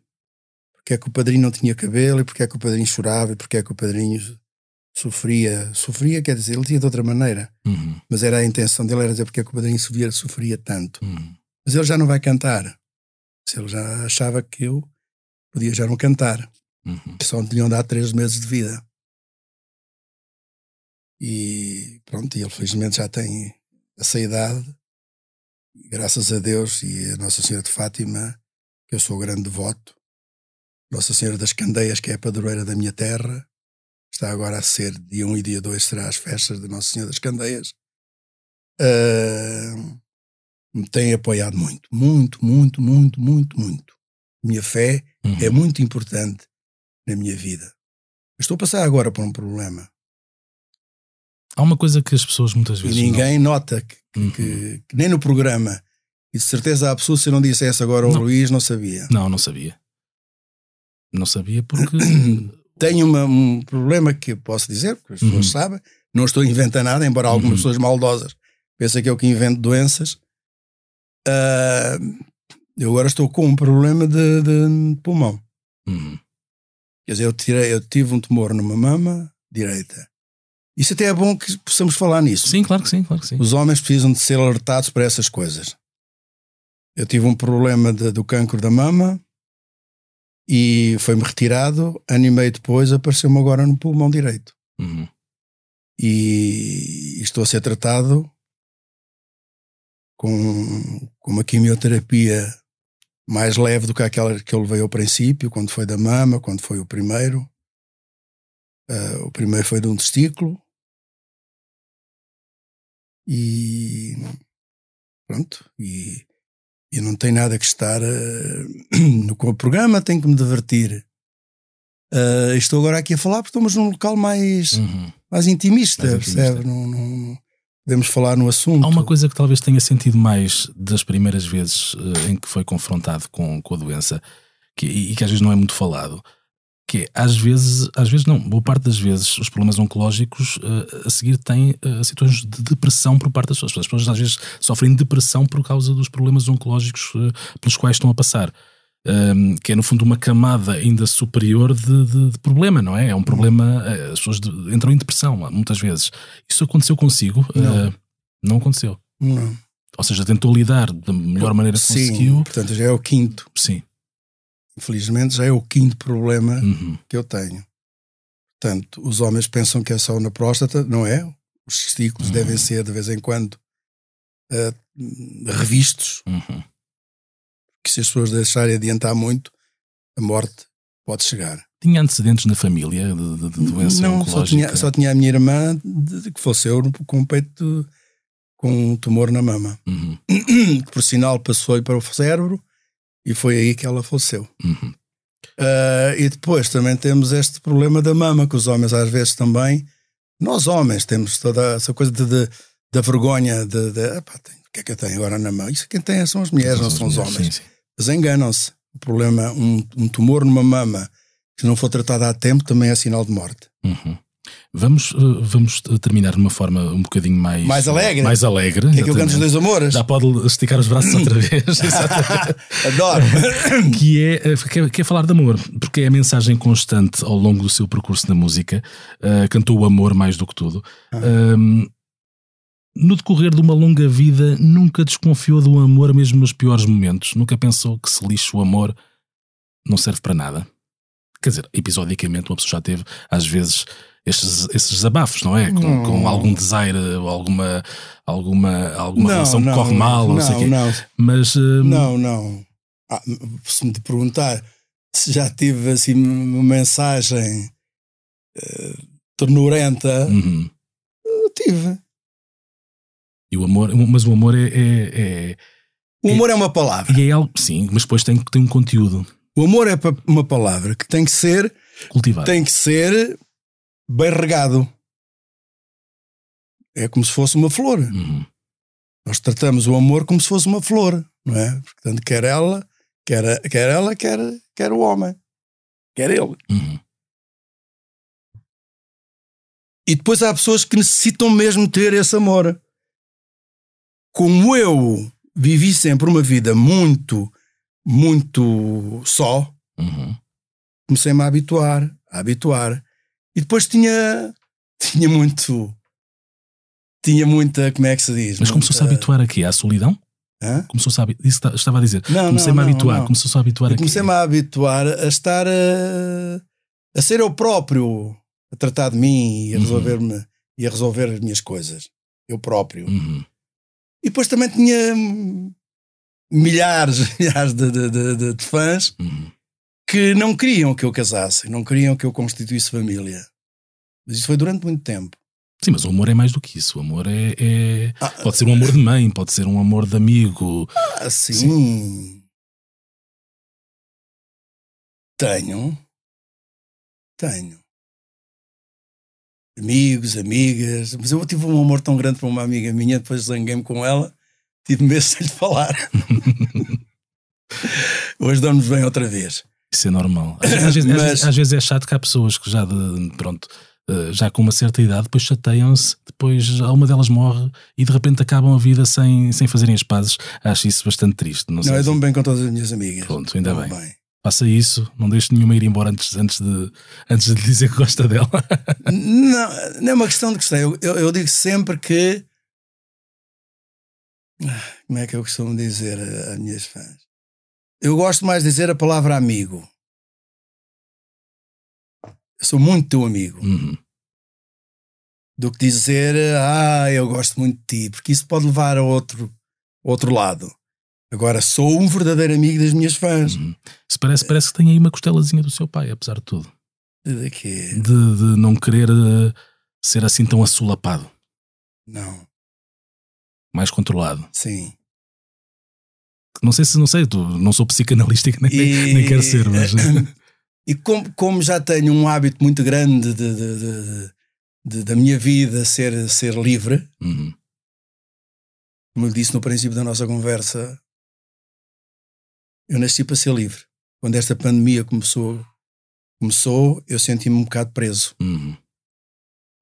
porque é que o padrinho não tinha cabelo e porque é que o padrinho chorava e porque é que o padrinho sofria. Sofria, quer dizer, ele tinha de outra maneira, uhum. mas era a intenção dele era dizer porque é que o padrinho sofria, sofria tanto. Uhum. Mas ele já não vai cantar. Ele já achava que eu podia já não cantar. Uhum. Só me tinham dado três meses de vida. E pronto, ele felizmente já tem essa idade. Graças a Deus e a Nossa Senhora de Fátima, que eu sou grande devoto. Nossa Senhora das Candeias, que é a padroeira da minha terra. Está agora a ser, dia 1 e dia 2 será as festas de Nossa Senhora das Candeias. Ah, me tem apoiado muito, muito, muito, muito, muito, muito. Minha fé Uhum. é muito importante na minha vida. Estou a passar agora por um problema Há uma coisa que as pessoas muitas e vezes. ninguém nota que, não... Uhum. que- que nem no programa, e de certeza absoluta, se eu não dissesse agora ao Não. Luís, não sabia. Não, não sabia. Não sabia porque. <clears throat> Tenho uma- um problema que posso dizer, porque as pessoas Uhum. sabem, não estou a inventar nada, embora algumas Uhum. pessoas maldosas pensem que eu que invento doenças. Ah, eu agora estou com um problema de, de pulmão. Uhum. Quer dizer, eu, tirei, eu tive um tumor numa mama direita. Isso até é bom que possamos falar nisso. Sim, claro que sim, claro que sim. Os homens precisam de ser alertados para essas coisas. Eu tive um problema de- do cancro da mama e foi-me retirado. Ano e meio depois apareceu-me agora no pulmão direito. Uhum. E estou a ser tratado com, com uma quimioterapia mais leve do que aquela que eu levei ao princípio, quando foi da mama, quando foi o primeiro. Ah, o primeiro foi de um testículo. E pronto. E, e não tem nada que estar <clears throat> no com o programa, tenho que me divertir. Ah, estou agora aqui a falar porque estamos num local mais, Uhum. mais intimista, Mais intimista. percebe? Não, não- podemos falar no assunto. Há uma coisa que talvez tenha sentido mais das primeiras vezes eh, em que foi confrontado com, com a doença que, e que às vezes não é muito falado, que é, às vezes, às vezes não, boa parte das vezes os problemas oncológicos eh, a seguir têm eh, situações de depressão por parte das pessoas. As pessoas às vezes sofrem depressão por causa dos problemas oncológicos eh, pelos quais estão a passar. Um, que é no fundo uma camada ainda superior de, de- de problema, não é? É um problema, as pessoas de- entram em depressão muitas vezes. Isso aconteceu consigo? Não. Não aconteceu. Não. Ou seja, tentou lidar da melhor maneira que Sim, conseguiu. portanto já é o quinto. Sim. Infelizmente já é o quinto problema Uhum. que eu tenho. Portanto, os homens pensam que é só na próstata, não é? Os testículos Uhum. devem ser de vez em quando eh, revistos, Uhum. que se as pessoas deixarem adiantar muito, a morte pode chegar. Tinha antecedentes na família de, de- de doença não, oncológica? só tinha, só tinha a minha irmã de, que faleceu com um peito com um tumor na mama. Uhum. que por sinal passou-lhe para o cérebro e foi aí que ela faleceu. Uhum. Ah, e depois também temos este problema da mama, que os homens às vezes também, nós homens temos toda essa coisa de, de- da vergonha de, de "Epá, tenho- o que é que eu tenho agora na mão? Isso quem tem são as mulheres, não são os mulheres, homens. sim, sim. Mas enganam-se. O problema, um, um tumor numa mama que não for tratado a tempo também é sinal de morte. Uhum. Vamos, uh, vamos uh, terminar de uma forma um bocadinho mais... Mais alegre? Mais alegre. Que é que eu canto os exatamente. dois amores? Já pode esticar os braços outra <laughs> vez. <laughs> Adoro. <coughs> que é, eh, quer, quer falar de amor, porque é a mensagem constante ao longo do seu percurso na música. Uh, cantou o amor mais do que tudo. Ah. Um, no decorrer de uma longa vida, nunca desconfiou do amor, mesmo nos piores momentos. Nunca pensou que se lixe o amor não serve para nada. Quer dizer, episodicamente, uma pessoa já teve, às vezes, estes, esses desabafos, não é? Com, Não. com algum desaire ou alguma, alguma, alguma Não, relação não, que corre mal, ou não, sei o quê. não, Mas. uh, Não, não. Ah, se me te perguntar se já tive assim uma mensagem eh, ternurenta, uhum. tive. E o amor, mas o amor é, é, é- O amor é uma palavra. e é algo, sim, mas depois tem ter um conteúdo O amor é uma palavra que tem que ser, cultivado. tem que ser bem regado. É como se fosse uma flor. Uhum. Nós tratamos o amor como se fosse uma flor, não é? Portanto, quer ela, quer, quer ela, quer, quer o homem, quer ele. Uhum. E depois há pessoas que necessitam mesmo ter esse amor. Como eu vivi sempre uma vida muito, muito só, Uhum. comecei-me a habituar, a habituar. E depois tinha, tinha muito, tinha muita, como é que se diz? Mas começou-se a habituar aqui à solidão? Começou-se a, habi- isso está- estava a dizer. Comecei-me a habituar, não. começou-se a habituar comecei-me a habituar a estar a, a ser eu próprio, a tratar de mim e a Uhum. resolver-me e a resolver as minhas coisas. Eu próprio. Uhum. E depois também tinha milhares, <laughs> milhares de, de- de- de- de fãs Uhum. Que não queriam que eu casasse, não queriam que eu constituísse família. Mas isso foi durante muito tempo. Sim, mas o amor é mais do que isso. O amor é, é- Ah, Pode ser um amor de mãe, pode ser um amor de amigo. assim. Tenho. Tenho. Amigos, amigas. Mas eu tive um amor tão grande para uma amiga minha, depois zanguei-me com ela, tive medo de lhe falar. <laughs> Hoje damos bem outra vez. Isso é normal. Às, às vezes, às Mas- vezes- às vezes é chato que há pessoas que já de, pronto, eh, já com uma certa idade, depois chateiam-se, depois uma delas morre e de repente acabam a vida sem, sem fazerem as pazes. Acho isso bastante triste. Não, Não, eu dou-me bem com todas as minhas amigas. Pronto, ainda Dou-me bem. Faça isso, não deixe nenhuma ir embora antes, antes, de, antes de dizer que gosta dela. Não, não é uma questão de gostei. Eu, eu, eu digo sempre que. Ah, Como é que eu costumo dizer a- às minhas fãs? Eu gosto mais de dizer a palavra amigo. Eu sou muito teu amigo. Uhum. Do que dizer, ah, eu gosto muito de ti, porque isso pode levar a outro, outro lado. Agora, sou um verdadeiro amigo das minhas fãs. Uhum. Se parece, parece que tem aí uma costelazinha do seu pai, apesar de tudo. De quê? De, de não querer eh, ser assim tão assolapado, Não, mais controlado. sim. Não sei se não sei, não sou psicanalista nem, E- nem quero ser, mas. <coughs> E como, como já tenho um hábito muito grande de, de- de- de- da minha vida ser, ser livre, Uhum. como eu disse no princípio da nossa conversa, eu nasci para ser livre. Quando esta pandemia começou, começou eu senti-me um bocado preso. Uhum.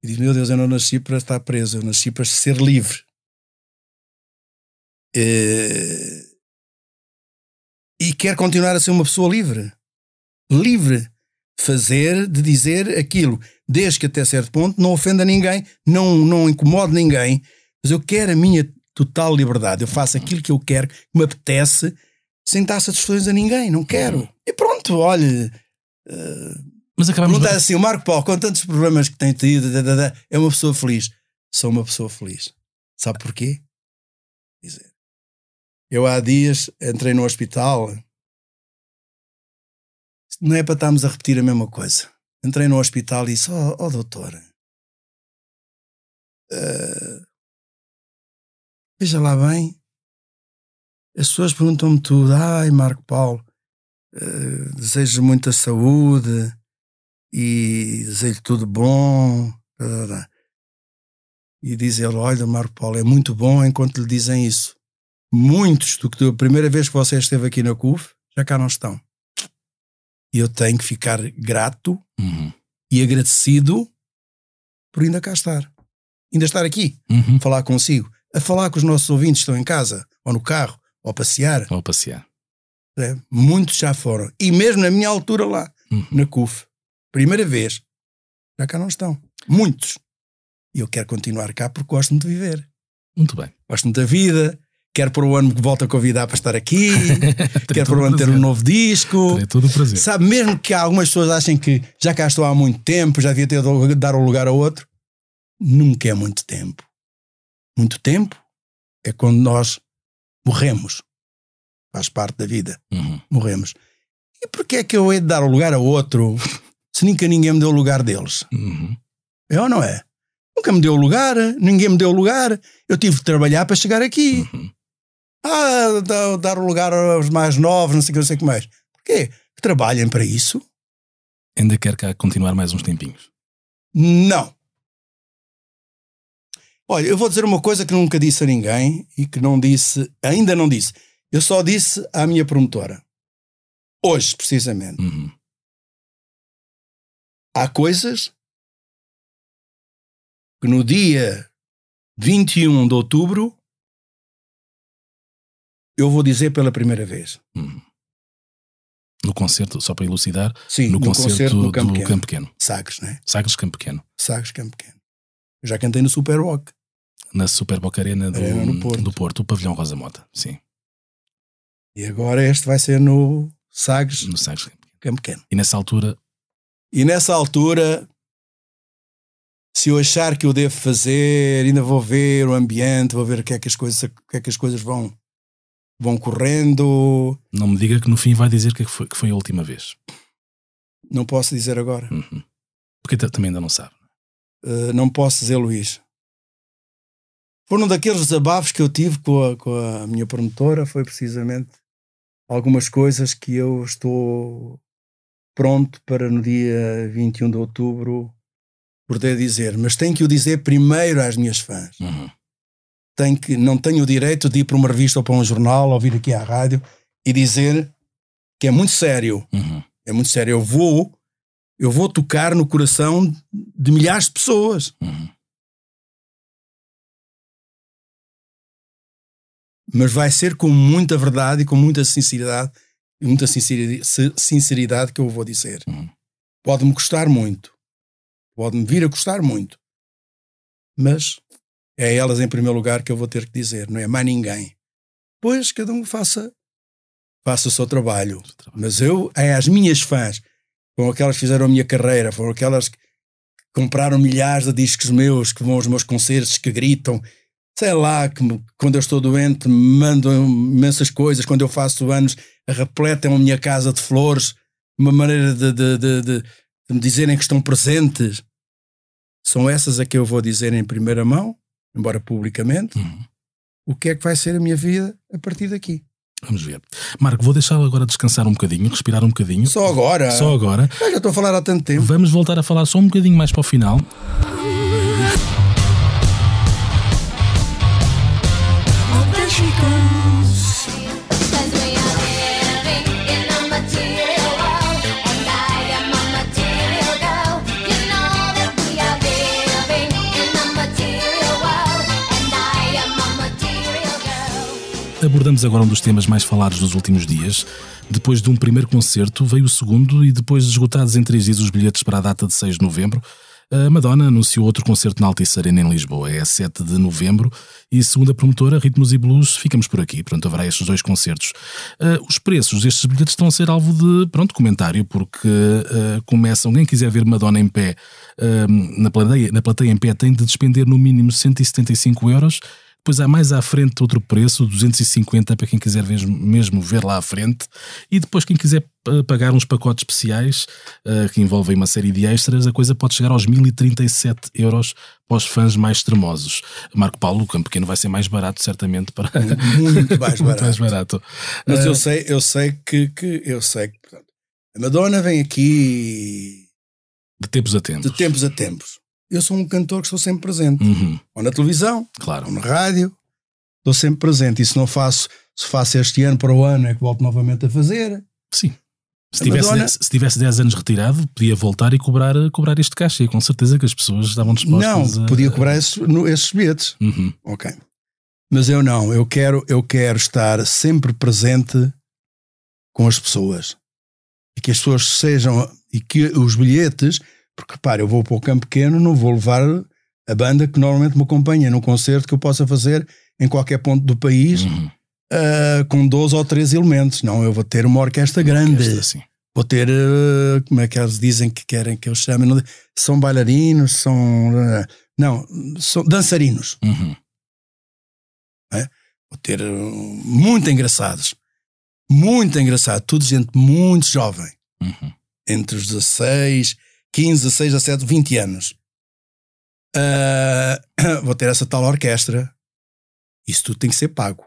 E disse: Meu Deus, eu não nasci para estar preso, eu nasci para ser livre. Eh, E quero continuar a ser uma pessoa livre. Livre de fazer, de dizer aquilo, desde que até certo ponto não ofenda ninguém, não, não incomode ninguém, mas eu quero a minha total liberdade. Eu faço aquilo que eu quero, que me apetece, sem dar satisfações a ninguém, não quero. E pronto, olha. Mas acabamos. Perguntar assim, o Marco Paulo, com tantos problemas que tem tido, é uma pessoa feliz. Sou uma pessoa feliz. Sabe porquê? Dizer. Eu há dias entrei no hospital. Não é para estarmos a repetir a mesma coisa. Entrei no hospital e disse: Ó oh, doutor, eh, veja lá bem. As pessoas perguntam-me tudo. Ai, Marco Paulo, eh, desejo muita saúde e desejo tudo bom. E diz ele: Olha, Marco Paulo, é muito bom enquanto lhe dizem isso. Muitos do que da primeira vez que você esteve aqui na CUF já cá não estão. E eu tenho que ficar grato Uhum. e agradecido por ainda cá estar. Ainda estar aqui, Uhum. a falar consigo, a falar com os nossos ouvintes que estão em casa, ou no carro, ou a passear. Vou passear. É, Muitos já foram. E mesmo na minha altura lá, Uhum. na CUF, primeira vez, já cá não estão. Muitos. E eu quero continuar cá porque gosto de viver. Muito bem. Gosto da vida. Quero para o ano que volto a convidar para estar aqui. <laughs> quero para o ano ter um novo disco. Terei todo o prazer. Sabe, mesmo que algumas pessoas achem que já cá estou há muito tempo, já devia ter de dar um lugar a outro, nunca é muito tempo. Muito tempo é quando nós morremos. Faz parte da vida. Uhum. Morremos. E porquê é que eu hei de dar o lugar a outro <laughs> se nunca ninguém me deu o lugar deles? Uhum. É ou não é? Nunca me deu lugar, ninguém me deu lugar. Eu tive que trabalhar para chegar aqui. Uhum. Ah, dar, dar o lugar aos mais novos, não sei o que, não sei o que mais. Porquê? Que trabalhem para isso? Ainda quer cá continuar mais uns tempinhos. Não. Olha, eu vou dizer uma coisa que nunca disse a ninguém e que não disse, ainda não disse. Eu só disse à minha promotora. Hoje, precisamente. Uhum. Há coisas que no dia 21 de outubro eu vou dizer pela primeira vez. Uhum. No concerto, só para elucidar, Sim, no, no, concerto, concerto do Campo do Pequeno. Campo Pequeno. Sagres, né? Sagres Campo Pequeno. Sagres Campo Pequeno. Eu já cantei no Super Rock. Na Super Boca Arena do, Arena Porto. do Porto, o Pavilhão Rosa Mota. Sim. E agora este vai ser no Sagres, No Sagres. Campo Pequeno. E nessa altura, E nessa altura, se eu achar que eu devo fazer, ainda vou ver o ambiente, vou ver o que é que as coisas, o que é que as coisas vão, vão correndo. não me diga que no fim vai dizer que foi, que foi a última vez. Não posso dizer agora. Uhum. Porque também ainda não sabe. Uh, não posso dizer Luís. Foram daqueles desabafos que eu tive com a, com a minha promotora, foi precisamente algumas coisas que eu estou pronto para no dia 21 de outubro poder dizer, mas tenho que o dizer primeiro às minhas fãs. Uhum. Tenho que, não tenho o direito de ir para uma revista ou para um jornal ou vir aqui à rádio e dizer que é muito sério. Uhum. É muito sério. Eu vou, eu vou tocar no coração de milhares de pessoas. Uhum. mas vai ser com muita verdade e com muita sinceridade, e muita sinceridade, sinceridade que eu vou dizer. Uhum. Pode-me custar muito, pode-me vir a custar muito, mas é elas em primeiro lugar que eu vou ter que dizer, não é mais ninguém. Pois cada um faça, faça o seu trabalho, mas eu, é às minhas fãs, foram aquelas que fizeram a minha carreira, foram aquelas que compraram milhares de discos meus, que vão aos meus concertos, que gritam, sei lá, que me- quando eu estou doente me mandam imensas coisas, quando eu faço anos repletam a minha casa de flores, uma maneira de, de, de- de me dizerem que estão presentes. São essas a que eu vou dizer em primeira mão, embora publicamente, Uhum. o que é que vai ser a minha vida a partir daqui. Vamos ver. Marco, vou deixá-lo agora descansar um bocadinho, respirar um bocadinho. Só agora. Só agora. Ah, já estou a falar há tanto tempo. Vamos voltar a falar só um bocadinho mais para o final. Abordamos agora um dos temas mais falados dos últimos dias. Depois de um primeiro concerto, veio o segundo e depois de esgotados em três dias os bilhetes para a data de 6 de novembro, a Madonna anunciou outro concerto na Altice Arena em Lisboa, é 7 de novembro, e segundo a promotora Ritmos e Blues, ficamos por aqui. Pronto, haverá estes dois concertos. Ah, os preços destes bilhetes estão a ser alvo de, pronto, comentário, porque ah, começam, quem quiser ver Madonna em pé, ah, na, plateia, na plateia em pé tem de despender no mínimo 175 euros, depois há mais à frente outro preço, 250 para quem quiser mesmo ver lá à frente. E depois quem quiser pa- pagar uns pacotes especiais eh, que envolvem uma série de extras, a coisa pode chegar aos 1037 euros para os fãs mais extremosos. Marco Paulo, o Campo Pequeno vai ser mais barato certamente para... Muito mais <laughs> Muito barato. mais barato. Mas Eh, eu sei, eu sei que, que eu sei que portanto, a Madonna vem aqui De tempos a tempos. de tempos a tempos. Eu sou um cantor que estou sempre presente. Uhum, Ou na televisão, claro. ou na rádio. Estou sempre presente. E se não faço, se faço este ano para o ano, é que volto novamente a fazer. Sim. Se tivesse, Madonna- 10, se tivesse 10 anos retirado, podia voltar e cobrar, cobrar este cachê. Com certeza que as pessoas estavam dispostas não, a... podia cobrar esses, esses bilhetes. Uhum, Ok. Mas eu não. Eu quero, eu quero estar sempre presente com as pessoas. E que as pessoas sejam. E que os bilhetes. Porque, repare, eu vou para o campo pequeno, não vou levar a banda que normalmente me acompanha num concerto que eu possa fazer em qualquer ponto do país uhum. ah, com 12 ou 13 elementos. Não, eu vou ter uma orquestra grande. Orquestra, assim. Vou ter, ah, como é que eles dizem que querem que eu chame? Não- São bailarinos, são. ah, não, são dançarinos. Uhum. Vou ter uh, muito engraçados. Muito engraçado. Tudo gente muito jovem. Uhum. Entre os 16, 15, 16, 17, 20 anos. Ah, <coughs> vou ter essa tal orquestra. Isso tudo tem que ser pago.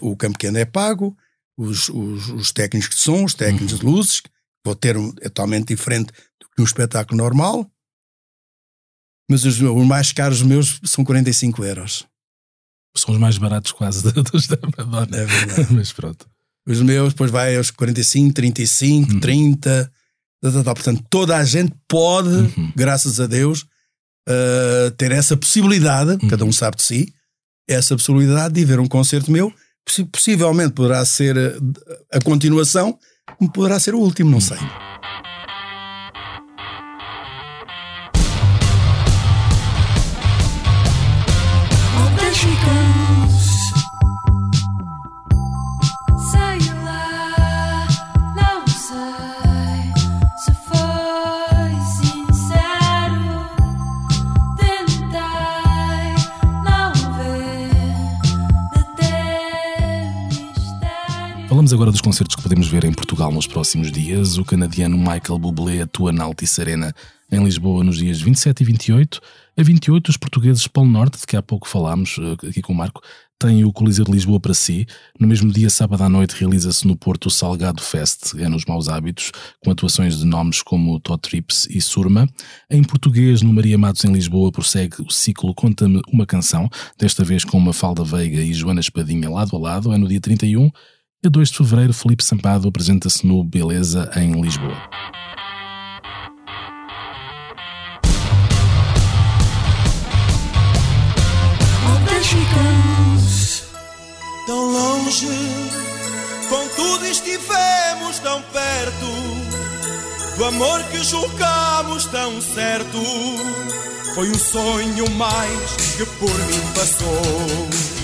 O campo pequeno é pago. Os, os, os técnicos de som, os técnicos de luzes. Vou ter um, é totalmente diferente do que um espetáculo normal. Mas os, os mais caros meus são 45 euros. São os mais baratos quase <laughs> dos da Madonna. É verdade. <laughs> Mas pronto. Os meus, depois vai aos 45, 35, Uhum. 30. Tá, tá, tá. Portanto, toda a gente pode, Uhum. graças a Deus, uh, ter essa possibilidade, Uhum. cada um sabe de si, essa possibilidade de ver um concerto meu. Possi- Possivelmente poderá ser uh, a continuação, poderá ser o último, não sei. Agora dos concertos que podemos ver em Portugal nos próximos dias. O canadiano Michael Bublé atua na Altice Arena em Lisboa nos dias 27 e 28. A 28, os portugueses Polo Norte, de que há pouco falámos eh, aqui com o Marco, têm o Coliseu de Lisboa para si. No mesmo dia, sábado à noite, realiza-se no Porto o Salgado Fest, é nos Maus Hábitos, com atuações de nomes como Todd Trips e Surma. Em português, no Maria Matos, em Lisboa, prossegue o ciclo Conta-me uma Canção, desta vez com Mafalda Veiga e Joana Espadinha lado a lado, é no dia 31. A 2 de fevereiro, Felipe Sampado apresenta-se no Beleza, em Lisboa. Tão longe, contudo estivemos tão perto do amor que julgamos tão certo. Foi um sonho mais que por mim passou.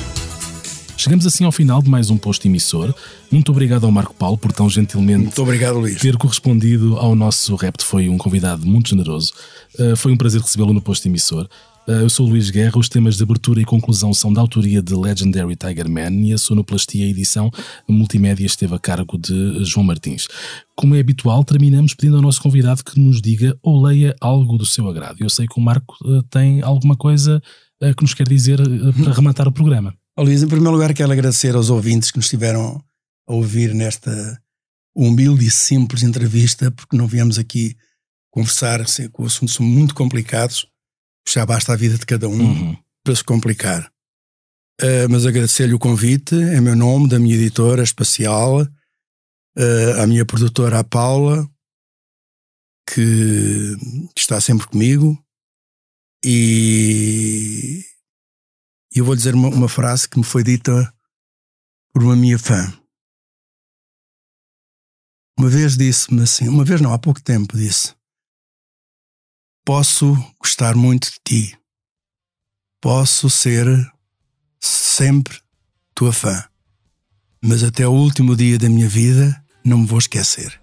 Chegamos assim ao final de mais um posto emissor. Muito obrigado ao Marco Paulo por tão gentilmente Muito obrigado, Luís. ter correspondido ao nosso repto. Foi um convidado muito generoso. Uh, foi um prazer recebê-lo no posto emissor. Uh, eu sou o Luís Guerra. Os temas de abertura e conclusão são da autoria de Legendary Tiger Man e a sonoplastia e edição multimédia esteve a cargo de João Martins. Como é habitual, terminamos pedindo ao nosso convidado que nos diga ou leia algo do seu agrado. Eu sei que o Marco uh, tem alguma coisa uh, que nos quer dizer uh, para rematar o programa. Ó, Luís, em primeiro lugar, quero agradecer aos ouvintes que nos estiveram a ouvir nesta humilde e simples entrevista, porque não viemos aqui conversar, assim, com assuntos muito complicados, já basta a vida de cada um Uhum. para se complicar. Uh, mas agradecer-lhe o convite, em meu nome, da minha editora espacial, uh, à minha produtora, a Paula, que está sempre comigo, e e eu vou dizer uma, uma frase que me foi dita por uma minha fã. Uma vez disse-me assim, uma vez não, há pouco tempo disse: Posso gostar muito de ti, posso ser sempre tua fã, mas até o último dia da minha vida não me vou esquecer.